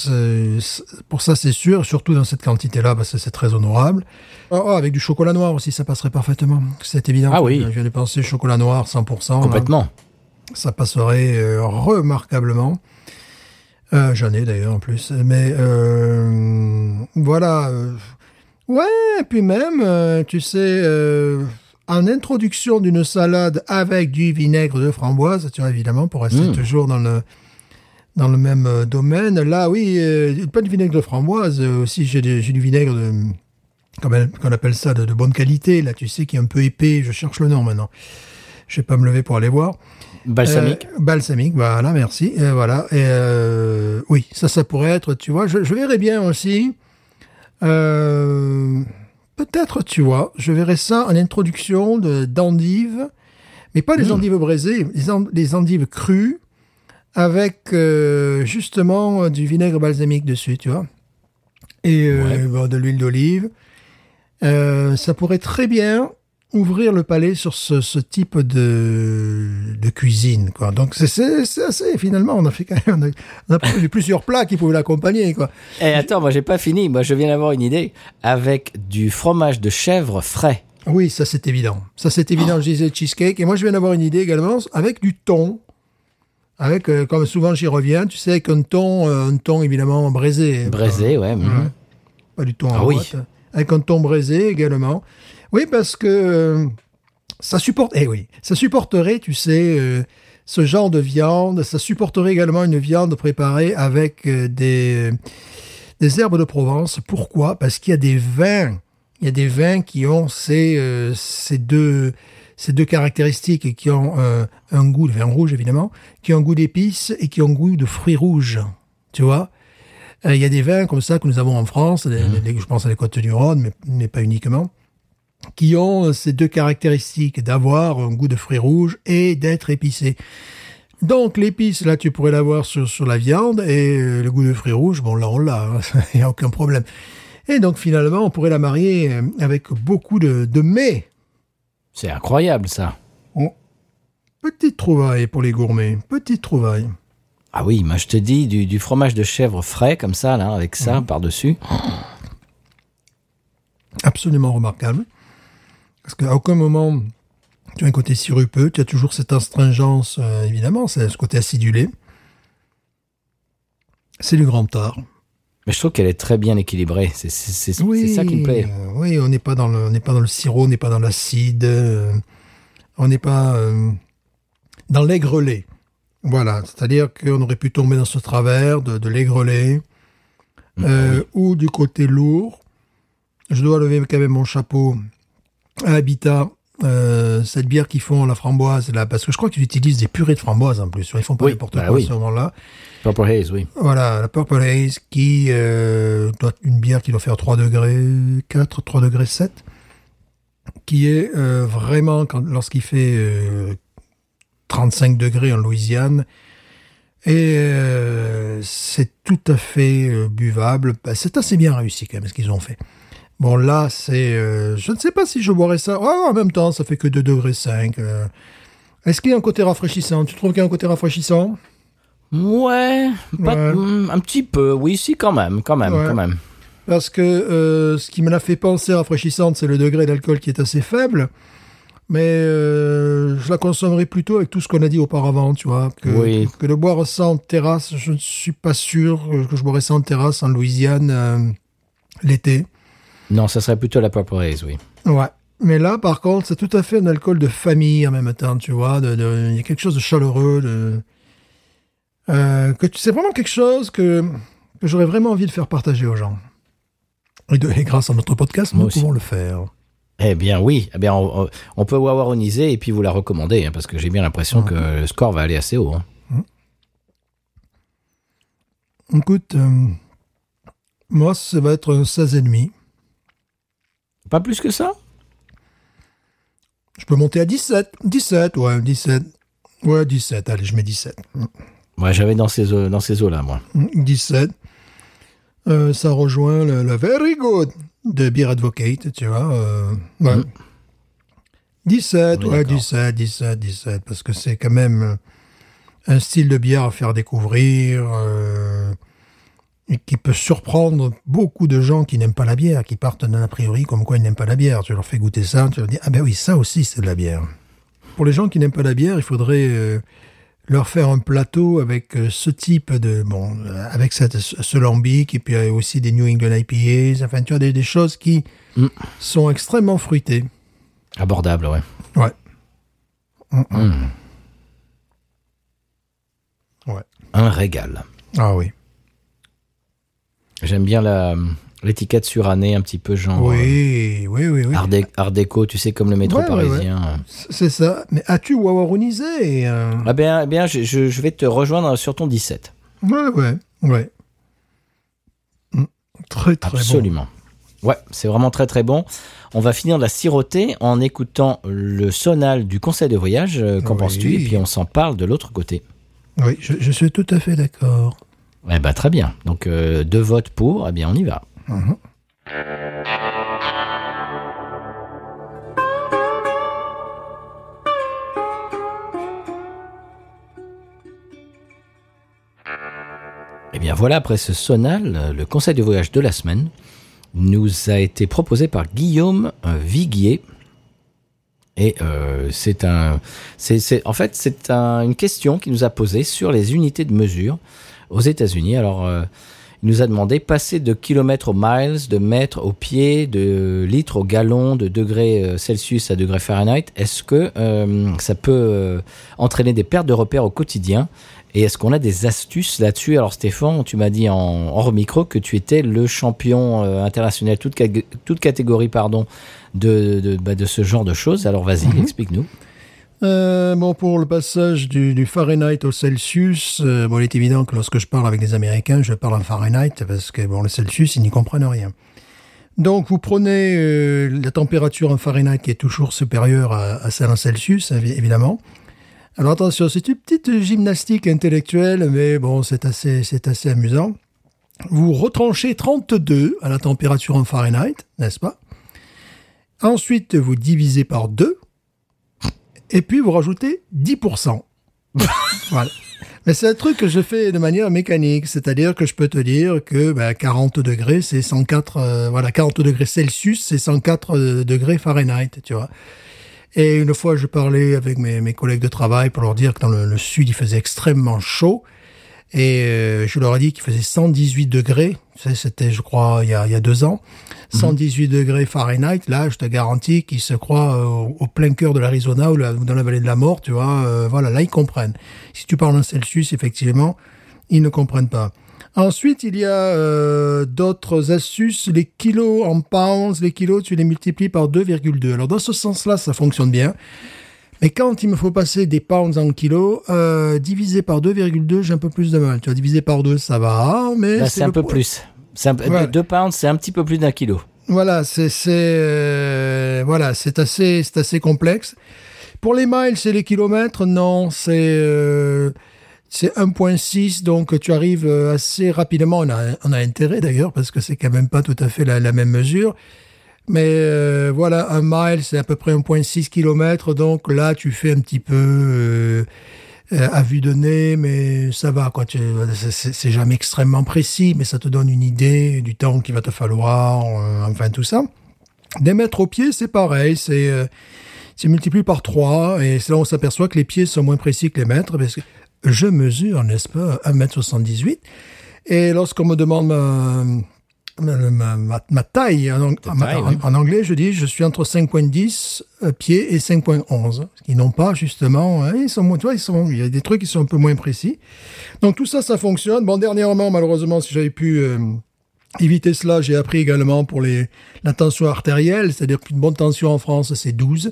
pour ça c'est sûr, surtout dans cette quantité-là, parce que c'est très honorable. Oh, oh, avec du chocolat noir aussi, ça passerait parfaitement. C'est évident. Ah oui. Je viens de penser chocolat noir 100%. là. Complètement. Ça passerait euh, remarquablement. Euh, J'en ai d'ailleurs en plus. Mais euh, voilà. ouais, et puis même, tu sais, en introduction d'une salade avec du vinaigre de framboise, tu vois, évidemment, pour rester Mm. toujours dans le dans le même euh, domaine. Là, oui, euh, pas de vinaigre de framboise, euh, aussi j'ai du du vinaigre de qu'on appelle ça de, de bonne qualité, là, tu sais, qui est un peu épais. Je cherche le nom maintenant. Je vais pas me lever pour aller voir. Balsamique. Euh, balsamique, voilà, merci. Et voilà. Et euh, oui, ça, ça pourrait être, tu vois, je, je verrais bien aussi. euh, Peut-être, tu vois, je verrais ça en introduction de d'endives, mais pas les Mm. endives braisées, les, en- les endives crues avec euh, justement euh, du vinaigre balsamique dessus, tu vois. et euh, Ouais. bon, de l'huile d'olive. Euh, ça pourrait très bien ouvrir le palais sur ce, ce type de, de cuisine. Quoi. Donc c'est- assez, finalement, on a fait quand même, on a, on a plusieurs plats qui pouvaient l'accompagner. quoi. Et attends, moi j'ai pas fini. Moi je viens d'avoir une idée avec du fromage de chèvre frais. Oui, ça c'est évident. Ça c'est évident, je disais cheesecake. Et moi je viens d'avoir une idée également avec du thon. Avec, euh, comme souvent j'y reviens, tu sais, avec un thon, euh, un thon évidemment braisé. Braisé, ouais. mhm. Ouais. Pas du thon Ah oui. boîte. Avec un thon braisé également. Oui, parce que euh, ça supporte. Eh oui, ça supporterait, tu sais, euh, ce genre de viande. Ça supporterait également une viande préparée avec euh, des des herbes de Provence. Pourquoi? Parce qu'il y a des vins. Il y a des vins qui ont ces euh, ces deux ces deux caractéristiques et qui ont euh, un goût de vin rouge évidemment, qui ont un goût d'épices et qui ont un goût de fruits rouges. Tu vois? Euh, Il y a des vins comme ça que nous avons en France, les- les- je pense à les Côtes du Rhône, mais, mais pas uniquement, qui ont euh, ces deux caractéristiques d'avoir un goût de fruits rouges et d'être épicés. Donc l'épice, là, tu pourrais l'avoir sur, sur la viande et euh, le goût de fruits rouges, bon, là, on l'a, hein, [laughs] il n'y a aucun problème. Et donc finalement, on pourrait la marier euh, avec beaucoup de, de mets. C'est incroyable ça. Petite trouvaille pour les gourmets, petite trouvaille. Ah oui, moi je te dis du, du fromage de chèvre frais comme ça là avec ça par-dessus. absolument remarquable. Parce qu'à aucun moment, tu as un côté sirupeux, tu as toujours cette astringence, euh, évidemment, c'est ce côté acidulé. C'est du grand art. Mais je trouve qu'elle est très bien équilibrée. C'est c'est ça qui me plaît. euh, oui, on n'est pas dans le, on n'est pas dans le sirop, on n'est pas dans l'acide, euh, on n'est pas euh, dans l'aigre-lait. Voilà, c'est-à-dire qu'on aurait pu tomber dans ce travers de, de l'aigre-lait euh, ou du côté lourd. Je dois lever quand même mon chapeau à Habitat. euh, cette bière qu'ils font la framboise là parce que je crois qu'ils utilisent des purées de framboise en plus ils font pas Oui, n'importe bah quoi oui. à ce moment-là Purple Haze, oui. voilà, la Purple Haze qui euh, doit une bière qui doit faire 3 degrés 4, 3 degrés 7, qui est euh, vraiment quand lorsqu'il fait euh, 35 degrés en Louisiane et euh, c'est tout à fait euh, buvable. Bah, c'est assez bien réussi quand même ce qu'ils ont fait. Bon là, c'est, euh, je ne sais pas si je boirais ça. Oh, en même temps, ça fait que 2 degrés 5. euh. Est-ce qu'il y a un côté rafraîchissant? Tu trouves qu'il y a un côté rafraîchissant? Ouais, pas- Ouais. mm, un petit peu. Oui, si quand même, quand même, Ouais. quand même. Parce que euh, ce qui me l'a fait penser rafraîchissante, c'est le degré d'alcool qui est assez faible. Mais je la consommerai plutôt avec tout ce qu'on a dit auparavant, tu vois. Que, Oui. que de boire ça en terrasse, je ne suis pas sûr que je boirais ça en terrasse en Louisiane l'été. Non, ça serait plutôt la Purple Haze, oui. Ouais. Mais là, par contre, c'est tout à fait un alcool de famille en même temps, tu vois. Il y a quelque chose de chaleureux. De, euh, que tu- c'est vraiment quelque chose que, que j'aurais vraiment envie de faire partager aux gens. Et, de- et grâce à notre podcast, Moi nous aussi. pouvons le faire. Eh bien, oui. Eh bien, on, peut wawaroniser et puis vous la recommander, hein, parce que j'ai bien l'impression que le score va aller assez haut. hein. Écoute, euh, moi, ça va être un 16,5. Pas plus que ça Je peux monter à 17. 17, ouais, 17. Ouais, 17. Allez, je mets 17. Ouais, j'avais dans ces eaux, dans ces eaux-là, moi. 17. Euh, ça rejoint le, le Very Good de Beer Advocate, tu vois. euh, ouais. Mhm. 17, On est ouais, d'accord. 17, 17, 17, parce que c'est quand même euh, un style de bière à faire découvrir euh, et qui peut surprendre beaucoup de gens qui n'aiment pas la bière, qui partent d'un a priori comme quoi ils n'aiment pas la bière. Tu leur fais goûter ça, tu leur dis, ah ben oui, ça aussi c'est de la bière. Pour les gens qui n'aiment pas la bière, il faudrait euh, leur faire un plateau avec euh, ce type de bon euh, avec cette, ce lambic et puis euh, aussi des New England IPAs enfin tu vois des, des choses qui Mm. sont extrêmement fruitées Abordable, ouais. ouais Mm. ouais Un régal. ah oui J'aime bien la l'étiquette surannée, un petit peu genre oui oui oui oui euh, art, dé- art déco, tu sais, comme le métro Ouais, ouais, parisien. c'est ça mais as-tu wawaronisé euh, Ah bien, eh bien je, je- je vais te rejoindre sur ton 17. ouais ouais ouais Mm. très très Absolument. Ouais, c'est vraiment très très bon. On va finir la siroter en écoutant le sonal du conseil de voyage. euh, Qu'en Oui. penses-tu? Et puis on s'en parle de l'autre côté. bon oui je, je suis tout à fait d'accord Eh ben très bien. Donc euh, deux votes pour. Eh bien on y va. Eh bien voilà, après ce sonal, le conseil de voyage de la semaine nous a été proposé par Guillaume euh, Viguier. Et euh, c'est un, c'est, en fait, c'est un- une question qu'il nous a posée sur les unités de mesure aux États-Unis. Alors, euh, il nous a demandé passer de kilomètres au miles, de mètres au pied, de litres au gallon, de degrés euh, Celsius à degrés Fahrenheit. Est-ce que euh, ça peut entraîner des pertes de repères au quotidien? Et est-ce qu'on a des astuces là-dessus? Alors Stéphane, tu m'as dit en hors micro que tu étais le champion euh, international, toute, ca- toute catégorie pardon, de, de, bah, de ce genre de choses. Alors vas-y, explique-nous. Euh, bon, pour le passage du, du Fahrenheit au Celsius, euh, bon, il est évident que lorsque je parle avec des Américains, je parle en Fahrenheit parce que bon, le Celsius, ils n'y comprennent rien. Donc, vous prenez euh, la température en Fahrenheit qui est toujours supérieure à, à celle en Celsius, évi- évidemment. Alors attention, c'est une petite gymnastique intellectuelle, mais bon, c'est assez, c'est assez amusant. Vous retranchez 32 à la température en Fahrenheit, n'est-ce pas? Ensuite, vous divisez par 2 et puis vous rajoutez 10%. [laughs] voilà. Mais c'est un truc que je fais de manière mécanique, c'est-à-dire que je peux te dire que bah, 40 degrés, c'est 104, euh, voilà, 40 degrés Celsius, c'est 104 euh, degrés Fahrenheit, tu vois. Et une fois, je parlais avec mes, mes collègues de travail pour leur dire que dans le, le sud, il faisait extrêmement chaud. Et euh, je leur ai dit qu'il faisait 118 degrés. C'était, je crois, il y a, il y a deux ans. 118 degrés Fahrenheit. Là, je te garantis qu'ils se croient euh, au, plein cœur de l'Arizona ou, la- ou dans la vallée de la mort, tu vois. euh, voilà, là, ils comprennent. Si tu parles en Celsius, effectivement, ils ne comprennent pas. Ensuite, il y a euh, d'autres astuces. Les kilos en pounds, les kilos, tu les multiplies par 2,2. Alors, dans ce sens-là, ça fonctionne bien. Mais quand il me faut passer des pounds en kilos, euh, divisé par 2,2, j'ai un peu plus de mal. Tu vois, divisé par 2, ça va, mais Là, c'est un peu poids. plus. C'est un Ouais. 2 pounds, c'est un petit peu plus d'un kilo. Voilà, c'est c'est euh, voilà, c'est assez c'est assez complexe. Pour les miles et les kilomètres, non, c'est euh, c'est 1.6, donc tu arrives euh, assez rapidement. On a on a intérêt d'ailleurs parce que c'est quand même pas tout à fait la, la même mesure. Mais euh, voilà, un mile, c'est à peu près 1.6 km, donc là, tu fais un petit peu euh, euh, à vue de nez, mais ça va, c'est- jamais extrêmement précis, mais ça te donne une idée du temps qu'il va te falloir, enfin tout ça. Des mètres au pied, c'est pareil, c'est multiplié par 3, et c'est là où on s'aperçoit que les pieds sont moins précis que les mètres, parce que je mesure, n'est-ce pas, 1m78, et lorsqu'on me demande ma, ma, ma, ma- ma taille, en, Ta en- taille, en- oui. en anglais, je dis je suis entre 5.10 euh, pieds et 5.11, ce qui n'ont pas justement, hein, ils sont, moins- tu vois, ils sont, il y a des trucs qui sont un peu moins précis. Donc tout ça, ça fonctionne. Bon, dernièrement, malheureusement, si j'avais pu euh, éviter cela, j'ai appris également pour les, la tension artérielle, c'est-à-dire qu'une bonne tension en France, c'est 12.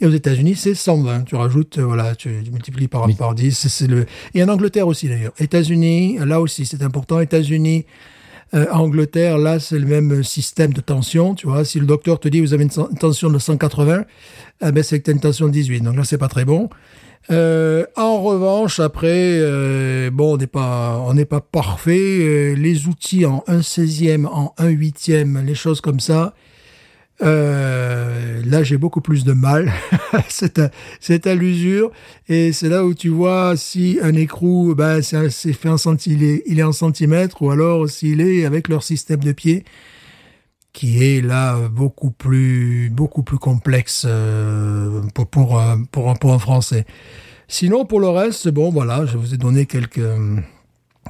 Et aux États-Unis, c'est 120. Tu rajoutes, euh, voilà, tu, multiplies par, Oui. par 10. c'est- c'est le... Et en Angleterre aussi, d'ailleurs. États-Unis, là aussi, c'est important. États-Unis, euh, Angleterre, là, c'est le même système de tension. Tu vois, si le docteur te dit vous avez une, tension de 180, eh ben, c'est que tu as une tension de 18. Donc là, c'est pas très bon. Euh, en revanche, après, euh, bon, on n'est pas, on n'est pas parfait. Euh, les outils en 1 16e, en 1 8e, les choses comme ça. Euh, là, j'ai beaucoup plus de mal. [laughs] c'est à, à l'usure. Et c'est là où tu vois si un écrou, ben, c'est fait en il est, il est en centimètres, ou alors s'il est avec leur système de pied, qui est là beaucoup plus, beaucoup plus complexe euh, pour, pour, un- pour, un- pour un français. Sinon, pour le reste, bon, voilà, je vous ai donné quelques.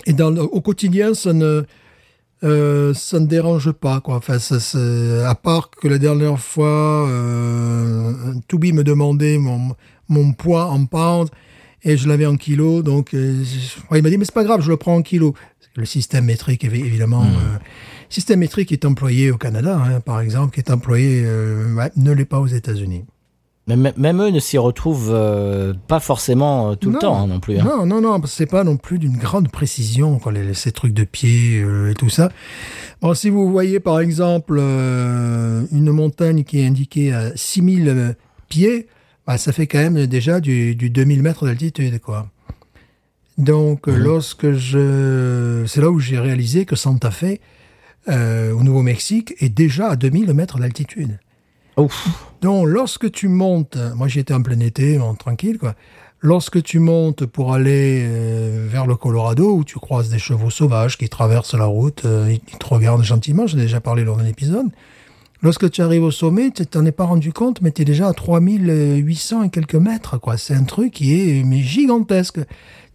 Et dans, au quotidien, ça ne, euh, ça ne dérange pas, quoi. Enfin, ça, à part que la dernière fois, euh, Toubi me demandait mon, mon poids en pounds et je l'avais en kilos, donc euh, il m'a dit mais c'est pas grave, je le prends en kilos. Le système métrique, évi- évidemment, euh, système métrique est employé au Canada, hein, par exemple, qui est employé euh, ouais, ne l'est pas aux États-Unis. Mais m- même eux ne s'y retrouvent euh, pas forcément euh, tout le temps hein, non plus. hein. Non, non, non, c'est pas non plus d'une grande précision, les, ces trucs de pied euh, et tout ça. Bon, si vous voyez par exemple une montagne qui est indiquée à 6000 euh, pieds, bah, ça fait quand même déjà du, du 2000 mètres d'altitude, quoi. Donc, euh, lorsque je... C'est là où j'ai réalisé que Santa Fe, au Nouveau-Mexique est déjà à 2000 mètres d'altitude. Donc, lorsque tu montes, moi j'étais en plein été, tranquille, quoi. Lorsque tu montes pour aller euh, vers le Colorado, où tu croises des chevaux sauvages qui traversent la route, euh, ils te regardent gentiment, j'en ai déjà parlé lors d'un épisode. Lorsque tu arrives au sommet, tu t'en es pas rendu compte, mais tu es déjà à 3800 et quelques mètres, quoi. C'est un truc qui est mais gigantesque.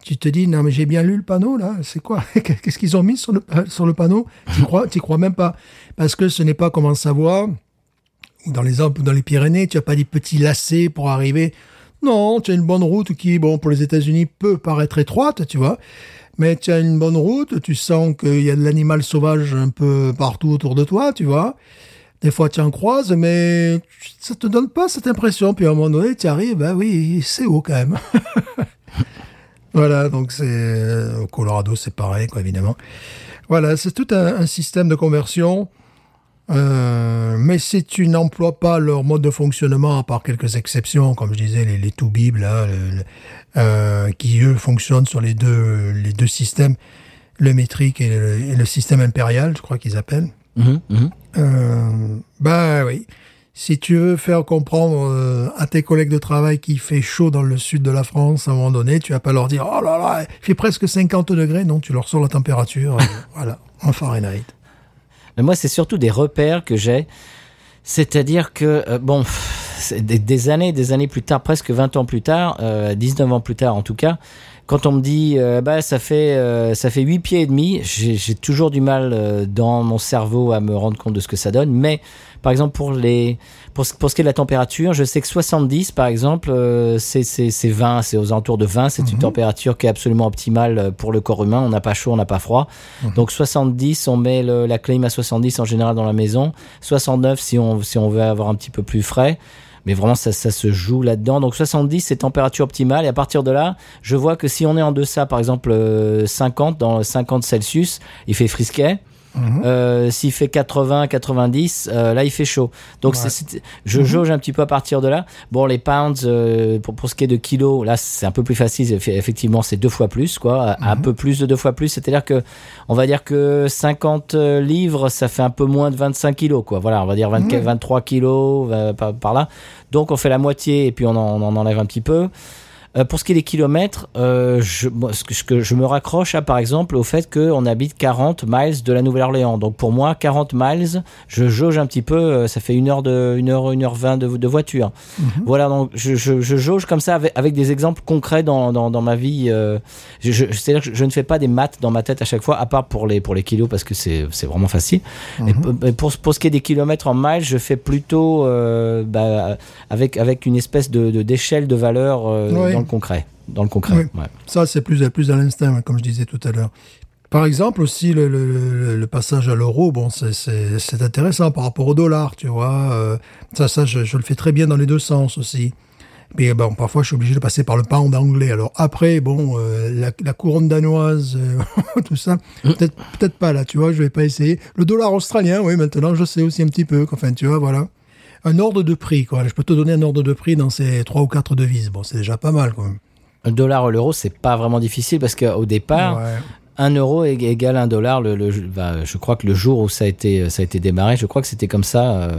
Tu te dis, non, mais j'ai bien lu le panneau, là. C'est quoi? [laughs] Qu'est-ce qu'ils ont mis sur le, panneau? Tu crois, crois même pas. Parce que ce n'est pas comme en Savoie, dans les Alpes ou dans les Pyrénées, tu as pas des petits lacets pour arriver. Non, tu as une bonne route qui, bon, pour les États-Unis, peut paraître étroite, tu vois. Mais tu as une bonne route, tu sens qu'il y a de l'animal sauvage un peu partout autour de toi, tu vois. Des fois, tu en croises, mais ça te donne pas cette impression. Puis à un moment donné, tu arrives, ben oui, c'est haut quand même. [laughs] voilà, donc c'est euh, au Colorado, c'est pareil, quoi, évidemment. Voilà, c'est tout un système de conversion. Euh, mais si tu n'emploies pas leur mode de fonctionnement, à part quelques exceptions, comme je disais, les, les le- le- euh, qui eux fonctionnent sur les deux, les deux systèmes, le métrique et le, et le système impérial, je crois qu'ils appellent. Euh, bah oui. Si tu veux faire comprendre euh, à tes collègues de travail qu'il fait chaud dans le sud de la France, à un moment donné, tu vas pas leur dire oh là là, il fait presque 50 degrés. Non, tu leur sors la température. [laughs] voilà, en Fahrenheit. Mais moi, c'est surtout des repères que j'ai. C'est-à-dire que, euh, bon, des, années, des années plus tard, presque 20 ans plus tard, euh, 19 ans plus tard en tout cas, quand on me dit, euh, bah, ça fait, euh, ça fait 8 pieds et demi, j'ai toujours du mal dans mon cerveau à me rendre compte de ce que ça donne. Mais, par exemple, pour les, pour ce, pour ce qui est de la température, je sais que 70, par exemple, euh, c'est c'est- c'est 20, c'est aux alentours de 20, c'est une température qui est absolument optimale euh, pour le corps humain. On n'a pas chaud, on n'a pas froid. Donc 70, on met le- la clim à 70 en général dans la maison. 69 si on, si on veut avoir un petit peu plus frais. Mais vraiment, ça, ça se joue là-dedans. Donc 70, c'est température optimale. Et à partir de là, je vois que si on est en deçà, par exemple euh, 50, dans 50 Celsius, il fait frisquet. Euh, S'il fait 80, 90, euh, là il fait chaud. Donc Ouais. je jauge un petit peu à partir de là. Bon, les pounds, euh, pour, pour ce qui est de kilos, là c'est un peu plus facile. Eff- Effectivement, c'est deux fois plus, quoi. Un peu plus de deux fois plus. C'est-à-dire que, on va dire que 50 livres, ça fait un peu moins de 25 kilos, quoi. Voilà, on va dire 24, 23 kilos euh, par, par là. Donc on fait la moitié et puis on en, on en enlève un petit peu. Euh, pour ce qui est des kilomètres, euh, je, moi, ce que, ce que je me raccroche à, par exemple, au fait qu'on habite 40 miles de la Nouvelle-Orléans. Donc pour moi, 40 miles, je jauge un petit peu, euh, ça fait une heure de, une heure, une heure vingt de, de voiture. Voilà, donc je, je, je jauge comme ça avec, avec des exemples concrets dans, dans, dans ma vie. euh, C'est-à-dire que je, ne fais pas des maths dans ma tête à chaque fois, à part pour les, pour les kilos, parce que c'est c'est vraiment facile. Et p- et pour, pour ce qui est des kilomètres en miles, je fais plutôt euh, bah, avec, avec une espèce de de- d'échelle de, valeur euh, Oui. dans le concret. Dans le concret, Oui. ouais. Ça, c'est plus, plus à l'instinct, comme je disais tout à l'heure. Par exemple, aussi, le, le- le- le passage à l'euro, bon, c'est- intéressant par rapport au dollar, tu vois. euh, ça, ça je, je le fais très bien dans les deux sens aussi. Mais bon, parfois, je suis obligé de passer par le pound anglais. Alors après, bon, euh, la, la couronne danoise, euh, [laughs] tout ça, peut-être peut-être pas là, tu vois, je vais pas essayer. Le dollar australien, oui, maintenant, je sais aussi un petit peu. Enfin, tu vois, voilà. Un ordre de prix, quoi. Je peux te donner un ordre de prix dans ces trois ou quatre devises. Bon, c'est déjà pas mal, quand même. Un dollar ou l'euro, c'est pas vraiment difficile parce qu'au départ, Ouais. Un euro est- égale un dollar. Le, le- bah, je crois que le jour où ça a été, ça a été démarré, je crois que c'était comme ça. euh,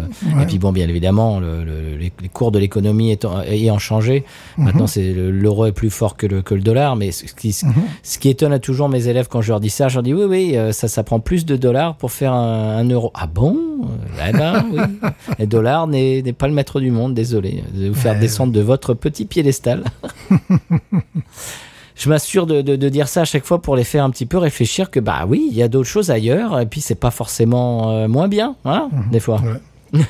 Et puis bon, bien évidemment, le- le- les, les cours de l'économie étant- ayant changé, maintenant c'est le- l'euro est plus fort que le, que le dollar. Mais ce qui, ce qui étonne à toujours mes élèves quand je leur dis ça, je leur dis oui, oui, euh, ça, ça prend plus de dollars pour faire un, un euro. Ah bon? Eh ben oui. [laughs] Le dollar n'est n'est pas le maître du monde, désolé. Vais vous faire Ouais. descendre de votre petit piédestal. [laughs] je m'assure de, de, de dire ça à chaque fois pour les faire un petit peu réfléchir que bah oui, il y a d'autres choses ailleurs et puis c'est pas forcément euh, moins bien, hein, des fois. Ouais.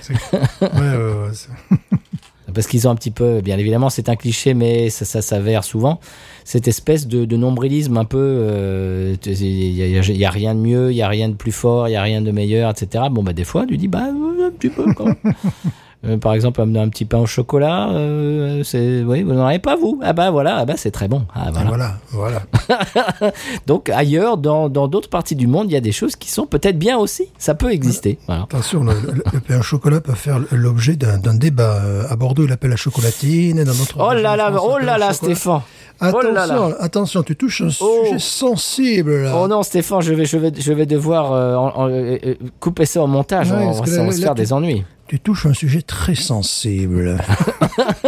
Ouais, ouais, [laughs] Parce qu'ils ont un petit peu, bien évidemment, c'est un cliché, mais ça, ça s'avère souvent, cette espèce de, de nombrilisme un peu, euh, il y, a- il y a rien de mieux, il y a rien de plus fort, il y a rien de meilleur, etc. Bon, bah, des fois, tu dis, bah, euh, un petit peu, quand [laughs] même. Euh, par exemple, un, un petit pain au chocolat, euh, c'est, oui, vous n'en avez pas vous? Ah bah voilà, ah bah c'est très bon. Ah, voilà. Voilà, voilà. [laughs] Donc ailleurs, dans dans d'autres parties du monde, il y a des choses qui sont peut-être bien aussi. Ça peut exister. Voilà. Attention, le, pain au chocolat peut faire l'objet d'un d'un débat. Euh, À Bordeaux, il appelle la chocolatine. et Dans notre Oh là là, France, oh appelle là là. Stéphane. Attention, Oh là là. attention, tu touches un Oh. sujet sensible là. Oh non, Stéphane, je vais, je vais, je vais devoir euh, en- en- couper ça au montage. Ouais, on, on là- se là, faire tu- des ennuis. Tu touches un sujet très sensible.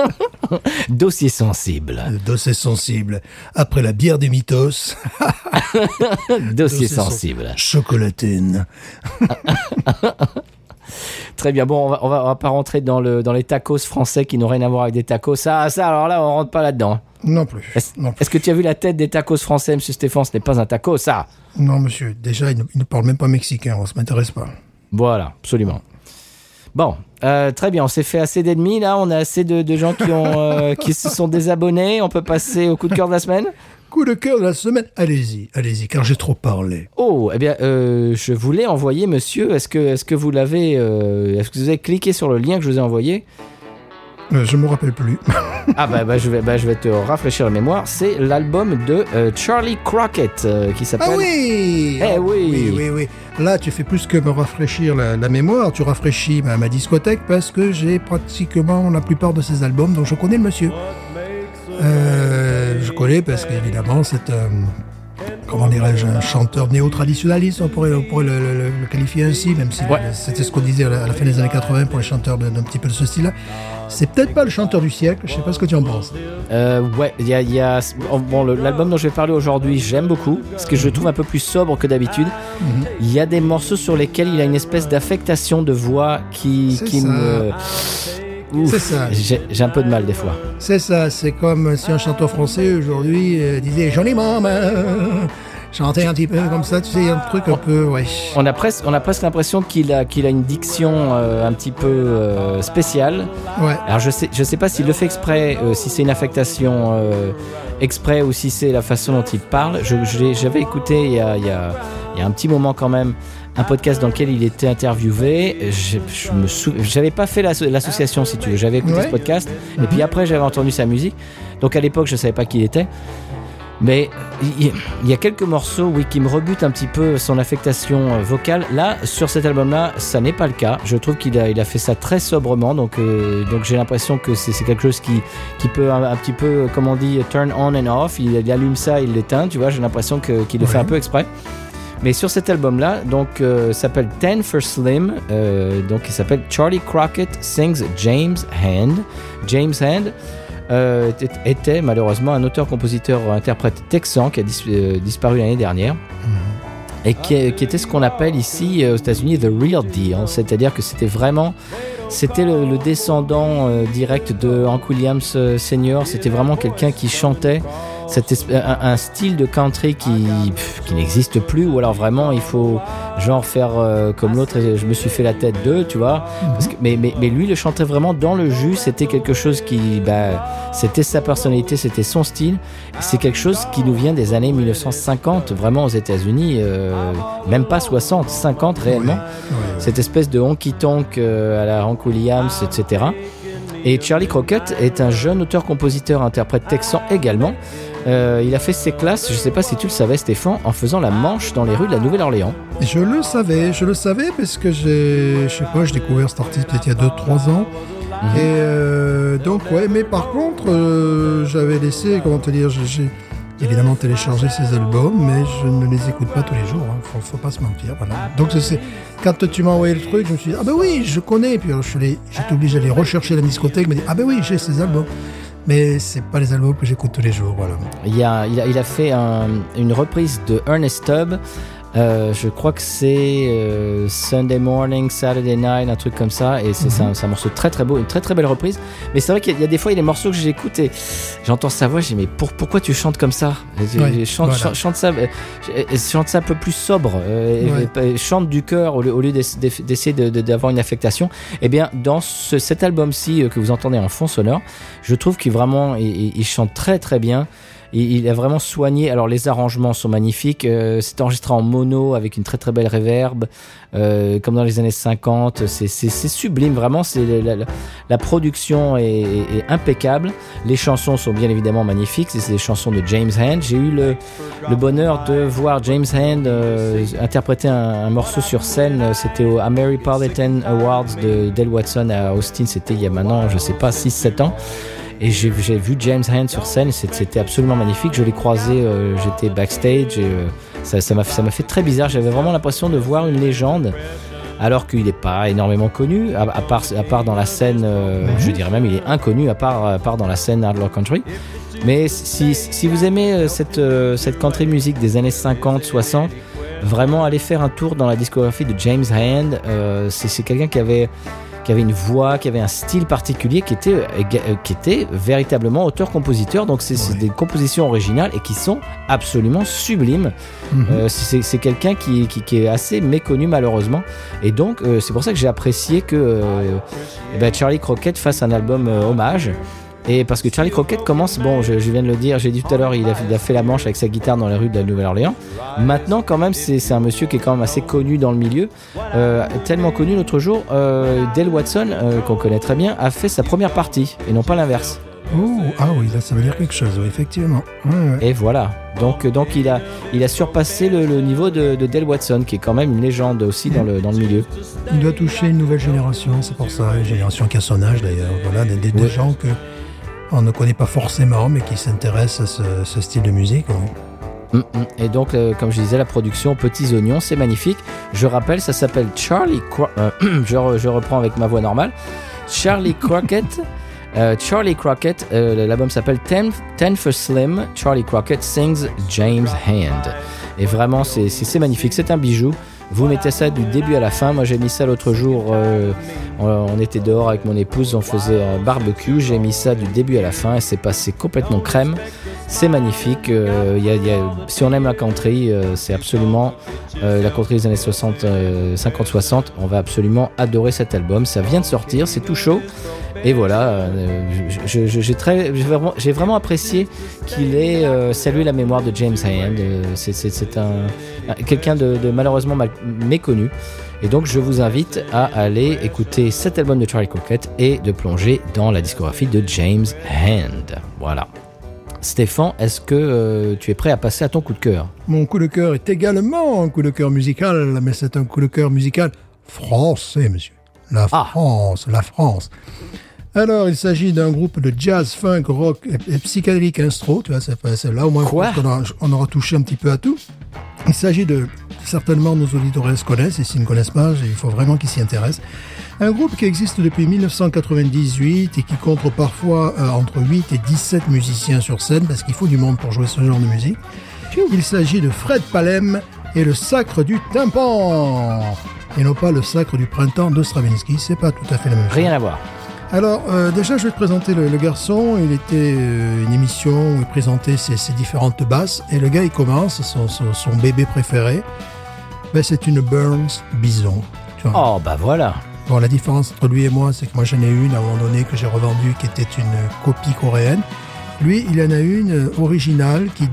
[laughs] Dossier sensible. Le dossier sensible. Après la bière des mythos, [laughs] Dossier Dossier sensible. chocolatine. [laughs] Très bien. Bon, on va, on va, on va pas rentrer dans, le, dans les tacos français qui n'ont rien à voir avec des tacos. Ça, ça alors là, on rentre pas là-dedans. Non plus. Est-ce que tu as vu la tête des tacos français, monsieur Stéphane? Ce n'est pas un taco, ça. Non, monsieur. Déjà, il ne, il ne parle même pas mexicain. Ça m'intéresse pas. Voilà, absolument. Bon, euh, très bien. On s'est fait assez d'ennemis là. On a assez de, de gens qui, ont, euh, [laughs] qui se sont désabonnés. On peut passer au coup de cœur de la semaine? Coup de cœur de la semaine. Allez-y, allez-y, car j'ai trop parlé. Oh, eh bien, euh, je voulais envoyer, monsieur. Est-ce que, est-ce que vous l'avez, est-ce que vous avez cliqué sur le lien que je vous ai envoyé? Euh, je me rappelle plus. [laughs] Ah bah, bah, je vais, bah, je vais te rafraîchir la mémoire. C'est l'album de euh, Charlie Crockett euh, qui s'appelle. Ah oui Eh oui. Oui, oui, oui. Là, tu fais plus que me rafraîchir la, la mémoire, tu rafraîchis ma, ma discothèque parce que j'ai pratiquement la plupart de ses albums, donc je connais le monsieur. Je connais parce qu'évidemment, c'est un, comment dirais-je, un chanteur néo-traditionnaliste, on pourrait, on pourrait le, le- le- le qualifier ainsi, même si Ouais. c'était ce qu'on disait à la, à la fin des années 80 pour les chanteurs d'un petit peu de ce style-là. C'est peut-être pas le chanteur du siècle, je sais pas ce que tu en penses. Euh, ouais, il y a, il y a- bon, l'album dont je vais parler aujourd'hui, j'aime beaucoup, parce que je le trouve un peu plus sobre que d'habitude. Il y a des morceaux sur lesquels il a une espèce d'affectation de voix qui, qui ça. me. C'est ça. J'ai un peu de mal des fois. C'est ça, c'est comme si un chanteur français aujourd'hui euh, disait Johnny Maman, chantait un petit peu comme ça, tu sais, il y a un truc un peu, ouais. On a presque, on a presque l'impression qu'il a, qu'il a une diction euh, un petit peu euh, spéciale. Ouais, Alors je sais, je sais pas s'il le fait exprès, euh, si c'est une affectation euh, exprès ou si c'est la façon dont il parle. Je, j'avais écouté il y, a, il, y a, il y a un petit moment quand même un podcast dans lequel il était interviewé. Je, je me pas fait l'asso- l'association si tu veux. J'avais écouté Ouais. ce podcast et puis après j'avais entendu sa musique. Donc à l'époque je savais pas qui il était. Mais il y a quelques morceaux, oui, qui me rebutent un petit peu son affectation euh, vocale. Là, sur cet album-là, ça n'est pas le cas. Je trouve qu'il a, il a fait ça très sobrement, donc, euh, donc j'ai l'impression que c'est quelque chose qui, qui peut un, un petit peu, comme on dit, turn on and off. Il, il allume ça, il l'éteint, tu vois. J'ai l'impression qu'il le fait un peu exprès. Mais sur cet album-là, donc, euh, s'appelle Ten for Slim. euh, donc, il s'appelle Charlie Crockett Sings James Hand. James Hand euh, était- malheureusement un auteur-compositeur-interprète texan qui a euh, disparu l'année dernière. Et qui, était ce qu'on appelle ici aux États-Unis the real deal, c'est-à-dire que c'était vraiment, c'était le, descendant direct de Hank Williams euh, Senior. C'était vraiment quelqu'un qui chantait cette un, un style de country qui, pff, qui n'existe plus, ou alors vraiment il faut genre faire euh, comme l'autre. Je me suis fait la tête d'eux, tu vois. Parce que, mais, mais, mais lui le chantait vraiment dans le jus. C'était quelque chose qui, bah, c'était sa personnalité, c'était son style. C'est quelque chose qui nous vient des années 1950, vraiment aux États-Unis, euh, même pas 60, 50 réellement. ouais, ouais. Cette espèce de honky-tonk euh, à la Hank Williams, etc. Et Charlie Crockett est un jeune auteur-compositeur-interprète texan également. Euh, il a fait ses classes, je sais pas si tu le savais Stéphane, en faisant la manche dans les rues de la Nouvelle-Orléans. Je le savais, je le savais parce que j'ai, je sais pas, j'ai découvert cet artiste peut-être il y a 2-3 ans. Mhm. Et euh, donc, ouais, mais par contre, euh, j'avais laissé, comment te dire, j'ai- évidemment téléchargé ses albums, mais je ne les écoute pas tous les jours, hein, faut, faut pas se mentir, voilà. Donc, c'est- quand tu m'as envoyé le truc, je me suis dit, ah ben oui, je connais, et puis j'étais obligé d'aller rechercher la discothèque, me dire, ah ben oui, j'ai ses albums. Mais c'est pas les albums que j'écoute tous les jours. Il, a, il, a, fait un- une reprise de Ernest Tubb. Euh, je crois que c'est euh, Sunday Morning, Saturday Night, un truc comme ça. Et c'est c'est un, morceau très très beau, une très très belle reprise. Mais c'est vrai qu'il y, a- il y a des fois, il y a des morceaux que j'écoute et j'entends sa voix, je dis mais pour- pourquoi tu chantes comme ça? Ouais, chante, voilà. chante, chante ça, euh, chante ça un peu plus sobre, euh, et- Ouais. et chante du cœur au lieu, au d'essayer de- de- d'avoir une affectation. Eh bien, dans ce- cet album-ci que vous entendez en fond sonore, je trouve qu'il vraiment, il chante très très bien. Il, a vraiment soigné. Alors les arrangements sont magnifiques. Euh, c'est enregistré en mono avec une très très belle réverb, euh, comme dans les années 50. C'est sublime, vraiment. La, production est, impeccable. Les chansons sont bien évidemment magnifiques. C'est des chansons de James Hand. J'ai eu le, bonheur de voir James Hand euh, interpréter un, morceau sur scène. C'était au Ameripolitan Awards de Del Watson à Austin. C'était il y a maintenant, je sais pas, 6-7 ans. Et j'ai vu James Hand sur scène, c'était absolument magnifique. Je l'ai croisé, euh, j'étais backstage et euh, ça m'a ça fait très bizarre. J'avais vraiment l'impression de voir une légende, alors qu'il n'est pas énormément connu, à, à part, à part dans la scène, euh, je dirais même il est inconnu, à part, à part dans la scène hard rock country. Mais si, si vous aimez cette, cette country music des années 50, 60, vraiment allez faire un tour dans la discographie de James Hand. C'est quelqu'un qui avait qui avait une voix, qui avait un style particulier, qui était, euh, euh, qui était véritablement auteur-compositeur. Donc c'est des compositions originales et qui sont absolument sublimes. Mhm. Euh, c'est quelqu'un qui, qui, qui est assez méconnu malheureusement. Et donc euh, c'est pour ça que j'ai apprécié que euh, eh ben, Charlie Crockett fasse un album hommage. Et parce que Charlie Crockett commence, bon, je, je viens de le dire, j'ai dit tout à l'heure, il a, il a fait la manche avec sa guitare dans les rues de la Nouvelle-Orléans. Maintenant, quand même, c'est un monsieur qui est quand même assez connu dans le milieu. Euh, tellement connu l'autre jour, euh, Del Watson, euh, qu'on connaît très bien, a fait sa première partie, et non pas l'inverse. Oh, ah oui, là, ça veut dire quelque chose, oui, effectivement. Ouais, ouais. Et voilà. Donc, donc il, a, il a surpassé le, le niveau de, de Del Watson, qui est quand même une légende aussi dans le, dans le milieu. Il doit toucher une nouvelle génération, c'est pour ça, une génération qui a son âge d'ailleurs. Voilà, des, des- des Ouais. gens que on ne connaît pas forcément, mais qui s'intéressent à ce, ce style de musique. oui. Mm, mm. Et donc, euh, comme je disais, la production Petits Oignons, c'est magnifique. Je rappelle, ça s'appelle Charlie Cro- euh, [clears throat] je, re- je reprends avec ma voix normale. Charlie [laughs] Crockett. euh, Charlie Crockett, l'album s'appelle Ten, Ten for Slim. Charlie Crockett sings James Hand. Et vraiment, c'est magnifique. C'est un bijou. Vous mettez ça du début à la fin. Moi, j'ai mis ça l'autre jour. euh, on, on était dehors avec mon épouse, on faisait un barbecue. J'ai mis ça du début à la fin et c'est passé complètement crème. C'est magnifique. euh, y a- y a- si on aime la country, euh, c'est absolument euh, la country des années 60, euh, 50-60. On va absolument adorer cet album. Ça vient de sortir, c'est tout chaud. Et voilà, euh, je- je- j'ai très- vraiment, apprécié qu'il ait euh, salué la mémoire de James Hand. Euh, c'est- un, un- quelqu'un de, de malheureusement mal- méconnu. Et donc je vous invite à aller écouter cet album de Charlie Crockett et de plonger dans la discographie de James Hand. Voilà. Stéphane, est-ce que euh, tu es prêt à passer à ton coup de cœur? Mon coup de cœur est également un coup de cœur musical, mais c'est un coup de cœur musical français, monsieur. La Ah. France, la France. Alors, il s'agit d'un groupe de jazz, funk, rock et, et psychédélique instro. Tu vois, c'est là au moins Quoi? qu'on aura, on aura touché un petit peu à tout. Il s'agit de certainement nos auditeurs connaissent et s'ils ne connaissent pas, il faut vraiment qu'ils s'y intéressent. Un groupe qui existe depuis 1998 et qui compte parfois euh, entre 8 et 17 musiciens sur scène parce qu'il faut du monde pour jouer ce genre de musique. Il s'agit de Fred Palem et le sacre du tympan. Et non pas le sacre du printemps de Stravinsky, c'est pas tout à fait la même chose. Rien à voir. Alors, euh, déjà, je vais te présenter le, le garçon. Il était euh, une émission où il présentait ses, ses différentes basses. Et le gars, il commence, son, son, son bébé préféré, ben, c'est une Burns Bison. Tu vois. Oh bah voilà. Bon, la différence entre lui et moi, c'est que moi, j'en ai une à un moment donné que j'ai revendue qui était une copie coréenne. Lui, il en a une euh, originale qui,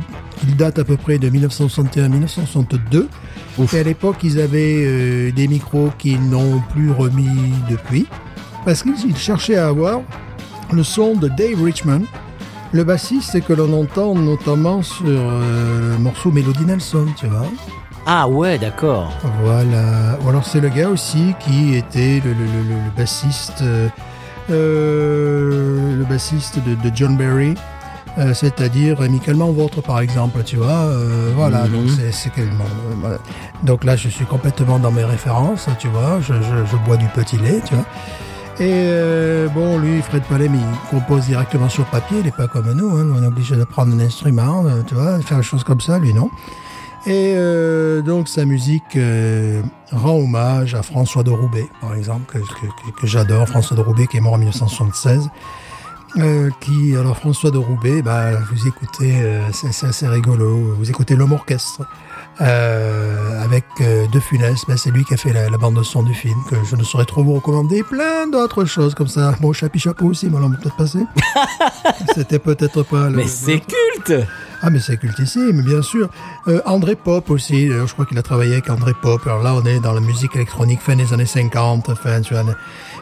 date à peu près de 1961-1962. Ouf. Et à l'époque, ils avaient euh, des micros qu'ils n'ont plus remis depuis. Parce qu'ils cherchaient à avoir le son de Dave Richman, le bassiste que l'on entend notamment sur euh, le morceau Melody Nelson, tu vois. Ah ouais, d'accord. Voilà. Ou alors c'est le gars aussi qui était le, le- le- le- le bassiste, euh, euh, le bassiste de, de John Barry, euh, c'est-à-dire Amicalement Vôtre par exemple, tu vois. euh, voilà. Mhm. Donc c'est euh. Donc là je suis complètement dans mes références, tu vois. Je, je- je bois du petit lait, tu vois. Et euh, bon, lui, Fred Palem, il compose directement sur papier, il n'est pas comme nous, hein. on est obligé de prendre un instrument, euh, tu vois, faire des choses comme ça, lui non. Et euh, donc sa musique euh, rend hommage à François de Roubaix, par exemple, que, j'adore. François de Roubaix qui est mort en 1976. Euh, qui alors François de Roubaix, bah, vous écoutez, euh, c'est assez rigolo. Vous écoutez l'homme orchestre euh, avec euh, De Funès, bah, c'est lui qui a fait la, la bande de son du film que je ne saurais trop vous recommander. Plein d'autres choses comme ça. Bon, Chapi Chapeau aussi, mais on peut-être passé. [laughs] C'était peut-être pas le. Mais c'est culte Ah, mais c'est cultissime, bien sûr. Euh, André Pop aussi, euh, je crois qu'il a travaillé avec André Pop. Alors là, on est dans la musique électronique fin des années 50. Enfin, tu vois,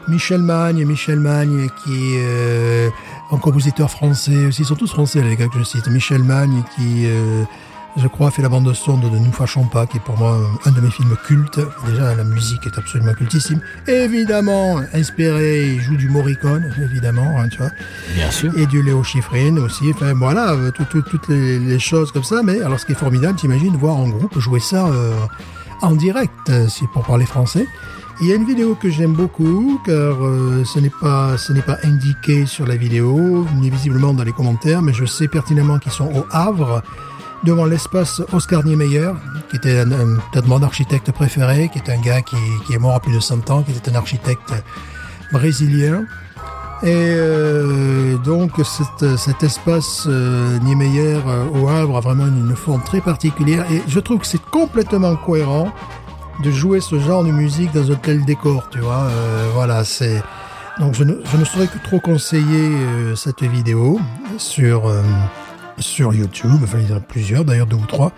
Michel Magne, Michel Magne, qui est euh, un compositeur français aussi. Ils sont tous français, les gars que je cite. Michel Magne, qui, euh, je crois, fait la bande son de Ne nous fâchons pas, qui est pour moi un de mes films cultes. Déjà, la musique est absolument cultissime. Évidemment, inspiré, il joue du Morricone, évidemment, hein, tu vois Bien sûr. et du Léo Schifrin aussi. Enfin voilà, euh, tout- tout- toutes les, les choses comme ça. Mais alors ce qui est formidable, t'imagines voir en groupe jouer ça euh, en direct, si pour parler français. Il y a une vidéo que j'aime beaucoup car euh, ce n'est pas indiqué sur la vidéo ni visiblement dans les commentaires, mais je sais pertinemment qu'ils sont au Havre devant l'espace Oscar Niemeyer, qui était un, peut-être mon architecte préféré, qui est un gars qui, est mort à plus de 100 ans, qui était un architecte brésilien. Et euh, donc cet, espace euh, Niemeyer au Havre a vraiment une forme très particulière et je trouve que c'est complètement cohérent de jouer ce genre de musique dans un tel décor, tu vois. Euh, voilà, c'est donc je ne, je ne saurais que trop conseiller euh, cette vidéo sur euh, sur YouTube. Enfin, il y en a plusieurs, d'ailleurs deux ou trois.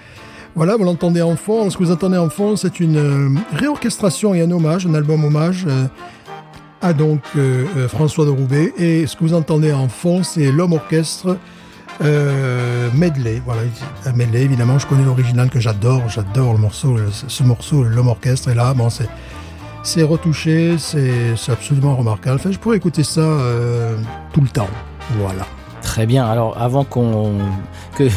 Voilà, vous l'entendez en fond. Ce que vous entendez en fond, c'est une réorchestration et un hommage, un album hommage. à donc François de Roubaix. Et ce que vous entendez en fond, c'est l'homme orchestre euh, medley. Voilà, un medley, évidemment, je connais l'original que j'adore. J'adore le morceau, ce morceau, l'homme orchestre. Et là, bon, c'est c'est retouché, c'est absolument remarquable. Enfin, je pourrais écouter ça euh, tout le temps. Voilà. Très bien. Alors, avant qu'on que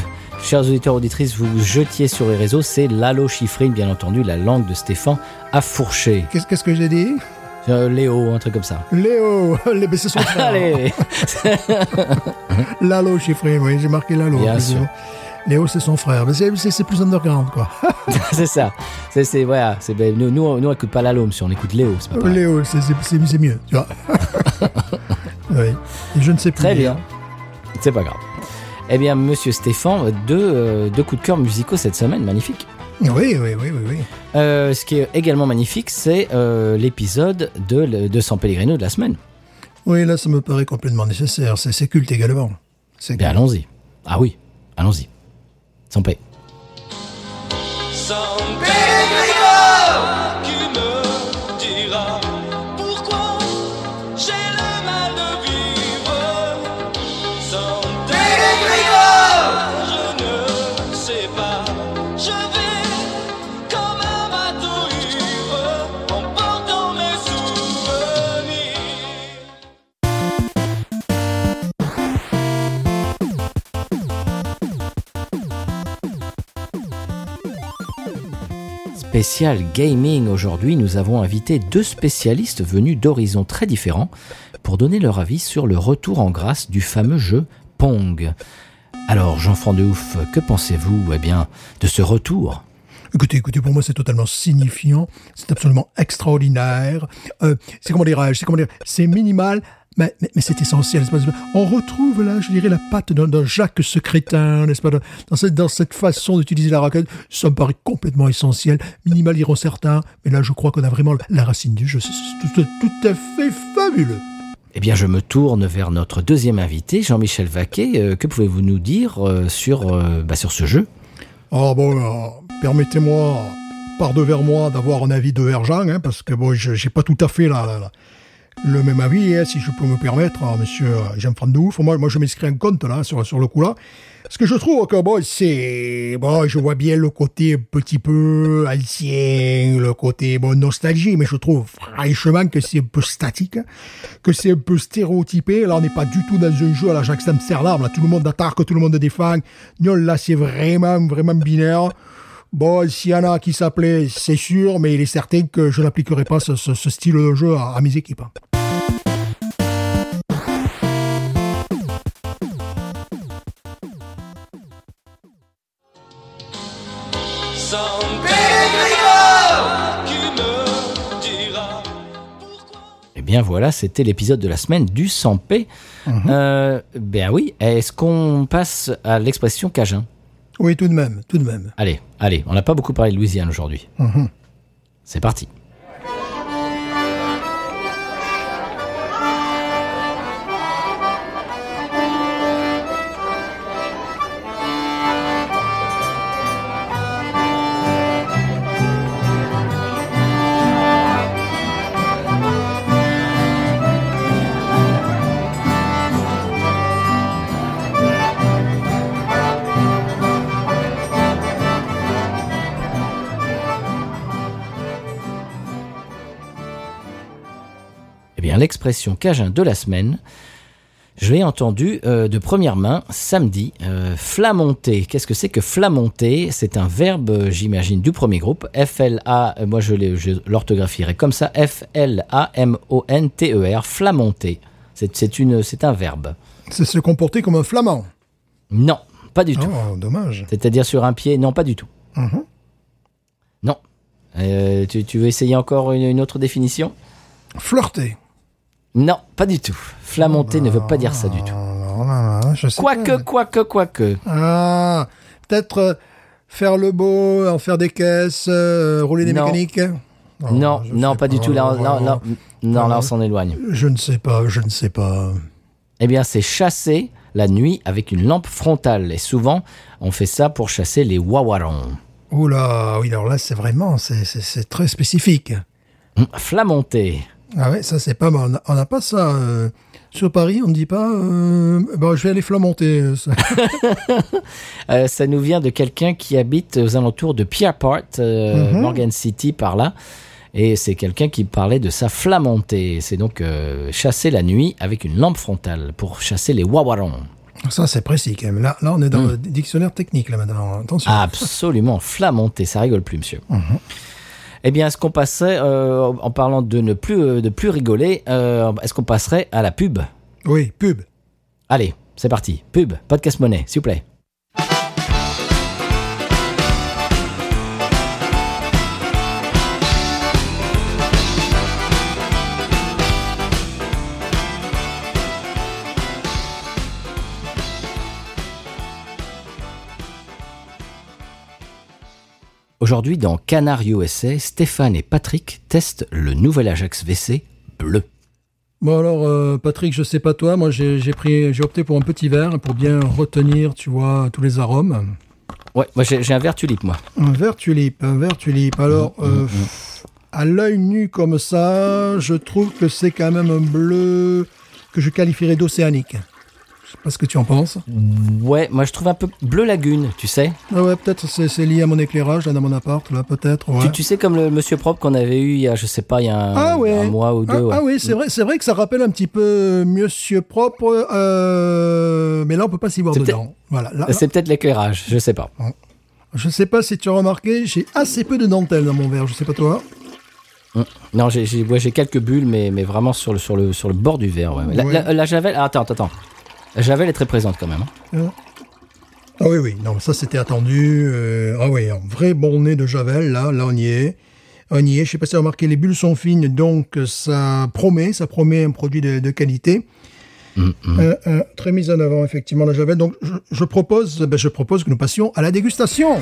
chers auditeurs auditrices vous jetiez sur les réseaux, c'est l'allo chiffrine, bien entendu, la langue de Stéphane à fourcher. Qu'est-ce qu'est-ce que j'ai dit? Euh, Léo, un truc comme ça. Léo, [laughs] les- c'est son frère. Allez, [laughs] Lalo chiffré, oui, j'ai marqué Lalo. Bien Léo. sûr. Léo, c'est son frère. Mais c'est- plus underground, quoi. [laughs] c'est ça. C'est c'est voilà. C'est ben, nous, nous, on écoute pas l'allo, monsieur, on écoute Léo. C'est pas pareil. Léo, c'est- mieux, tu vois. oui. Et je ne sais plus. Très bien. C'est pas grave. Eh bien, monsieur Stéphane, deux, euh, deux coups de cœur musicaux cette semaine, magnifique. Oui, oui, oui, oui, oui. Euh, ce qui est également magnifique, c'est euh, l'épisode de, de San Pellegrino de la semaine. Oui, là, ça me paraît complètement nécessaire. C'est culte également. Bien, allons-y. Ah oui, allons-y. Sans paix. Spécial gaming aujourd'hui, nous avons invité deux spécialistes venus d'horizons très différents pour donner leur avis sur le retour en grâce du fameux jeu Pong. Alors, Jean-Franc de Ouf, que pensez-vous eh bien, de ce retour? Écoutez, écoutez, pour moi, c'est totalement signifiant. C'est absolument extraordinaire. Euh, c'est comment C'est comment dire C'est minimal. Mais, mais, mais c'est essentiel, n'est-ce pas On retrouve là, je dirais, la patte d'un Jacques Secrétin, n'est-ce pas Dans cette, dans cette façon d'utiliser la raquette, ça me paraît complètement essentiel. Minimal diront certains, mais là, je crois qu'on a vraiment la racine du jeu. C'est tout, tout à fait fabuleux. Eh bien, je me tourne vers notre deuxième invité, Jean-Michel Vaquet. Euh, que pouvez-vous nous dire euh, sur, euh, bah, sur ce jeu? Ah bon, permettez-moi, par devers moi, d'avoir un avis de Vergent, hein, parce que bon, je j'ai pas tout à fait la- la- le même avis, hein, si je peux me permettre, hein, monsieur euh, Jean-François Douf. Moi, moi, je m'inscris en compte, là, sur, sur le coup, là. Parce que je trouve que, bon, c'est... Bon, je vois bien le côté petit peu ancien, le côté, bon, nostalgie, mais je trouve franchement que c'est un peu statique, hein, que c'est un peu stéréotypé. Là, on n'est pas du tout dans un jeu à la Jacques Amsterdam, là, tout le monde attaque, tout le monde défend. Non, là, c'est vraiment, vraiment binaire. Bon, s'il y en a qui s'appelait, c'est sûr, mais il est certain que je n'appliquerai pas ce, ce- ce style de jeu à, à mes équipes. hein. Eh bien, voilà, c'était l'épisode de la semaine du 100p. Euh, ben oui, est-ce qu'on passe à l'expression cajun? Oui, tout de même, tout de même. Allez, allez, on n'a pas beaucoup parlé de Louisiane aujourd'hui. C'est parti. L'expression cajun de la semaine, je l'ai entendu euh, de première main samedi. Euh, flamonter. Qu'est-ce que c'est que flamonter C'est un verbe, j'imagine, du premier groupe. F-L-A, euh, moi je l'orthographierai comme ça. F-L-A-M-O-N-T-E-R. Flamonter. C'est un verbe. C'est se comporter comme un flamand. Non, pas du tout. Oh, dommage. C'est-à-dire sur un pied, non, pas du tout. Mhm. Non. Euh, tu, tu veux essayer encore une, une autre définition? Flirter. Non, pas du tout. Flamonter ne veut pas dire ça du tout. Sais Quoique, quoique, quoique. Ah, peut-être euh, faire le beau, en faire des caisses, euh, rouler des Non. mécaniques. Oh, non, je non, sais pas du tout. Là, on- non, là, on s'en éloigne. Je ne sais pas, je ne sais pas. Eh bien, c'est chasser la nuit avec une lampe frontale. Et souvent, on fait ça pour chasser les wawarons. Oula, oui, alors là, c'est vraiment, c'est- c'est c'est très spécifique. Hum, Flamonter. Ah ouais, ça c'est pas mal. On n'a pas ça euh, sur Paris. On ne dit pas. Euh, bon, je vais aller flamonter. euh, ça. [laughs] Euh, ça nous vient de quelqu'un qui habite aux alentours de Pierreport, Mhm. Morgan City, par là. Et c'est quelqu'un qui parlait de sa flamontée. C'est donc chasser la nuit avec une lampe frontale pour chasser les wawarons. ça c'est précis quand même. Là, là on est dans le dictionnaire technique là maintenant. Attention. Absolument, flamonter, ça rigole plus, monsieur. Eh bien, est-ce qu'on passerait, euh, en parlant de ne plus, euh, de plus rigoler, euh, est-ce qu'on passerait à la pub? Oui, pub. Allez, c'est parti. Pub, podcast monnaie, s'il vous plaît. Aujourd'hui, dans Canard USA, Stéphane et Patrick testent le nouvel Ajax VC bleu. Bon alors, euh, Patrick, je sais pas toi, moi j'ai pris, j'ai opté pour un petit verre pour bien retenir, tu vois, tous les arômes. Ouais, moi j'ai un verre tulipe, moi. Un verre tulipe, un verre tulipe. Alors, euh, à l'œil nu comme ça, je trouve que c'est quand même un bleu que je qualifierais d'océanique. Je sais pas ce que tu en penses. Ouais, moi je trouve un peu bleu lagune, tu sais. Ah ouais, peut-être c'est lié à mon éclairage là dans mon appart, là peut-être. Ouais. Tu, tu sais comme le monsieur propre qu'on avait eu il y a, je sais pas, il y a un, Ah ouais. un mois ou Ah, deux. ouais. ah oui, c'est vrai, c'est vrai que ça rappelle un petit peu Monsieur propre, euh, mais là on peut pas s'y voir C'est dedans. Voilà. Là, là, C'est peut-être l'éclairage, je sais pas. je sais pas si tu as remarqué, j'ai assez peu de dentelle dans mon verre. Je sais pas toi. Non, j'ai ouais, quelques bulles, mais, mais vraiment sur le, sur, le, sur le bord du verre. ouais. La, Ouais. la- la Javel, ah, attends, attends, Javel est très présente quand même. hein. Ah oui, oui, non, ça c'était attendu. euh, ah oui, un vrai bon nez de Javel, là, là on y est. On y est, je sais pas si as remarqué, les bulles sont fines, donc ça promet, ça promet un produit de, de qualité. Hum, hum. Euh, euh, très mise en avant, effectivement, la Javel. Donc je, je propose, ben, je propose que nous passions à la dégustation.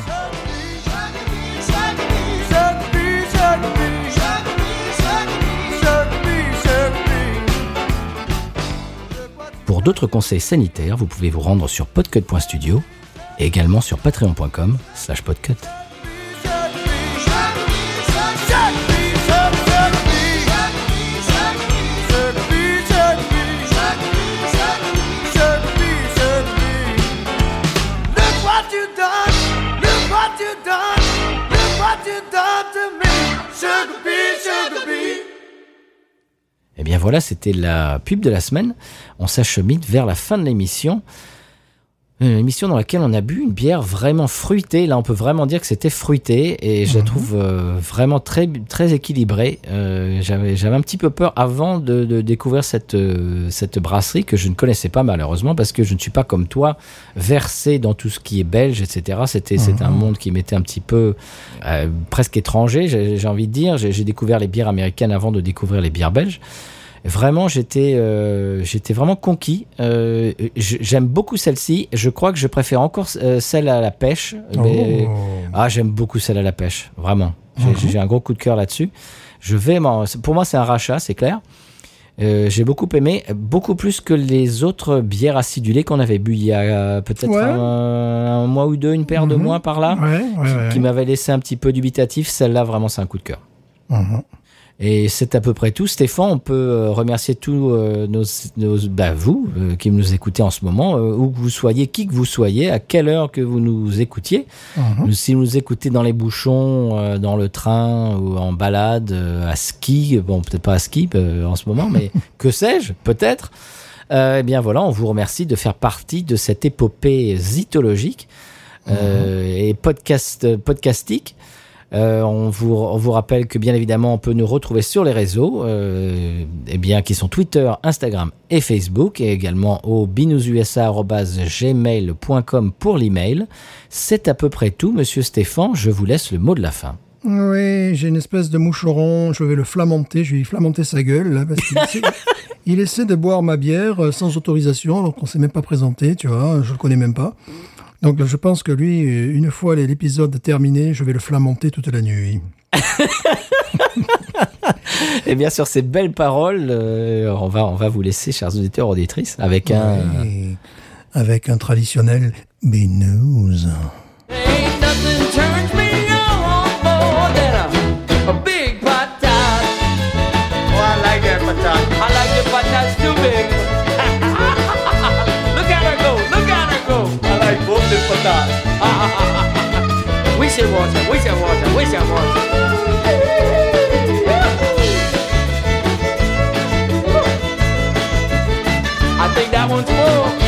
Pour d'autres conseils sanitaires, vous pouvez vous rendre sur podcut.studio et également sur patreon.com slash podcut. Eh bien voilà, c'était la pub de la semaine. On s'achemine vers la fin de l'émission. Une émission dans laquelle on a bu une bière vraiment fruitée. Là, on peut vraiment dire que c'était fruité et je la trouve euh, vraiment très très équilibrée. Euh, J'avais j'avais un petit peu peur avant de, de découvrir cette euh, cette brasserie que je ne connaissais pas malheureusement parce que je ne suis pas comme toi versé dans tout ce qui est belge, etc. C'était c'était un monde qui m'était un petit peu euh, presque étranger. J'ai j'ai envie de dire. J'ai j'ai découvert les bières américaines avant de découvrir les bières belges. Vraiment, j'étais euh, j'étais vraiment conquis. Euh, J'aime beaucoup celle-ci. Je crois que je préfère encore euh, celle à la pêche. Mais... Oh. Ah, j'aime beaucoup celle à la pêche. Vraiment. J'ai j'ai un gros coup de cœur là-dessus. Je vais Pour moi, c'est un rachat, c'est clair. Euh, J'ai beaucoup aimé, beaucoup plus que les autres bières acidulées qu'on avait bu il y a peut-être Ouais. un, un mois ou deux, une paire de Mhm. mois par là, Ouais, ouais, ouais. qui m'avait laissé un petit peu dubitatif. Celle-là, vraiment, c'est un coup de cœur. Mhm. Et c'est à peu près tout. Stéphane, on peut euh, remercier tous euh, nos, nos- bah, vous euh, qui nous écoutez en ce moment, euh, où que vous soyez, qui que vous soyez, à quelle heure que vous nous écoutiez. Mhm. Si vous nous écoutez dans les bouchons, dans le train ou en balade, à ski, bon peut-être pas à ski en ce moment, mais [laughs] que sais-je, peut-être. Eh bien voilà, on vous remercie de faire partie de cette épopée zytologique euh, et podcast, podcastique. Euh, on, vous, on vous rappelle que bien évidemment on peut nous retrouver sur les réseaux, euh, eh bien qui sont Twitter, Instagram et Facebook, et également au binoususa@gmail.com pour l'email. C'est à peu près tout, Monsieur Stéphane. Je vous laisse le mot de la fin. Oui, j'ai une espèce de moucheron, je vais le flamenter, je vais lui flamenter sa gueule, là, parce qu'il essaie, [laughs] il essaie de boire ma bière euh, sans autorisation, donc on s'est même pas présenté, tu vois, je le connais même pas. Donc je pense que lui, une fois l'épisode terminé, je vais le flamenter toute la nuit. [laughs] Et bien sur ces belles paroles, euh, on va on va vous laisser, chers auditeurs auditrices, avec un Et avec un traditionnel binouze. stars. [laughs] wish it water, wish it water, it water. I think that one's full.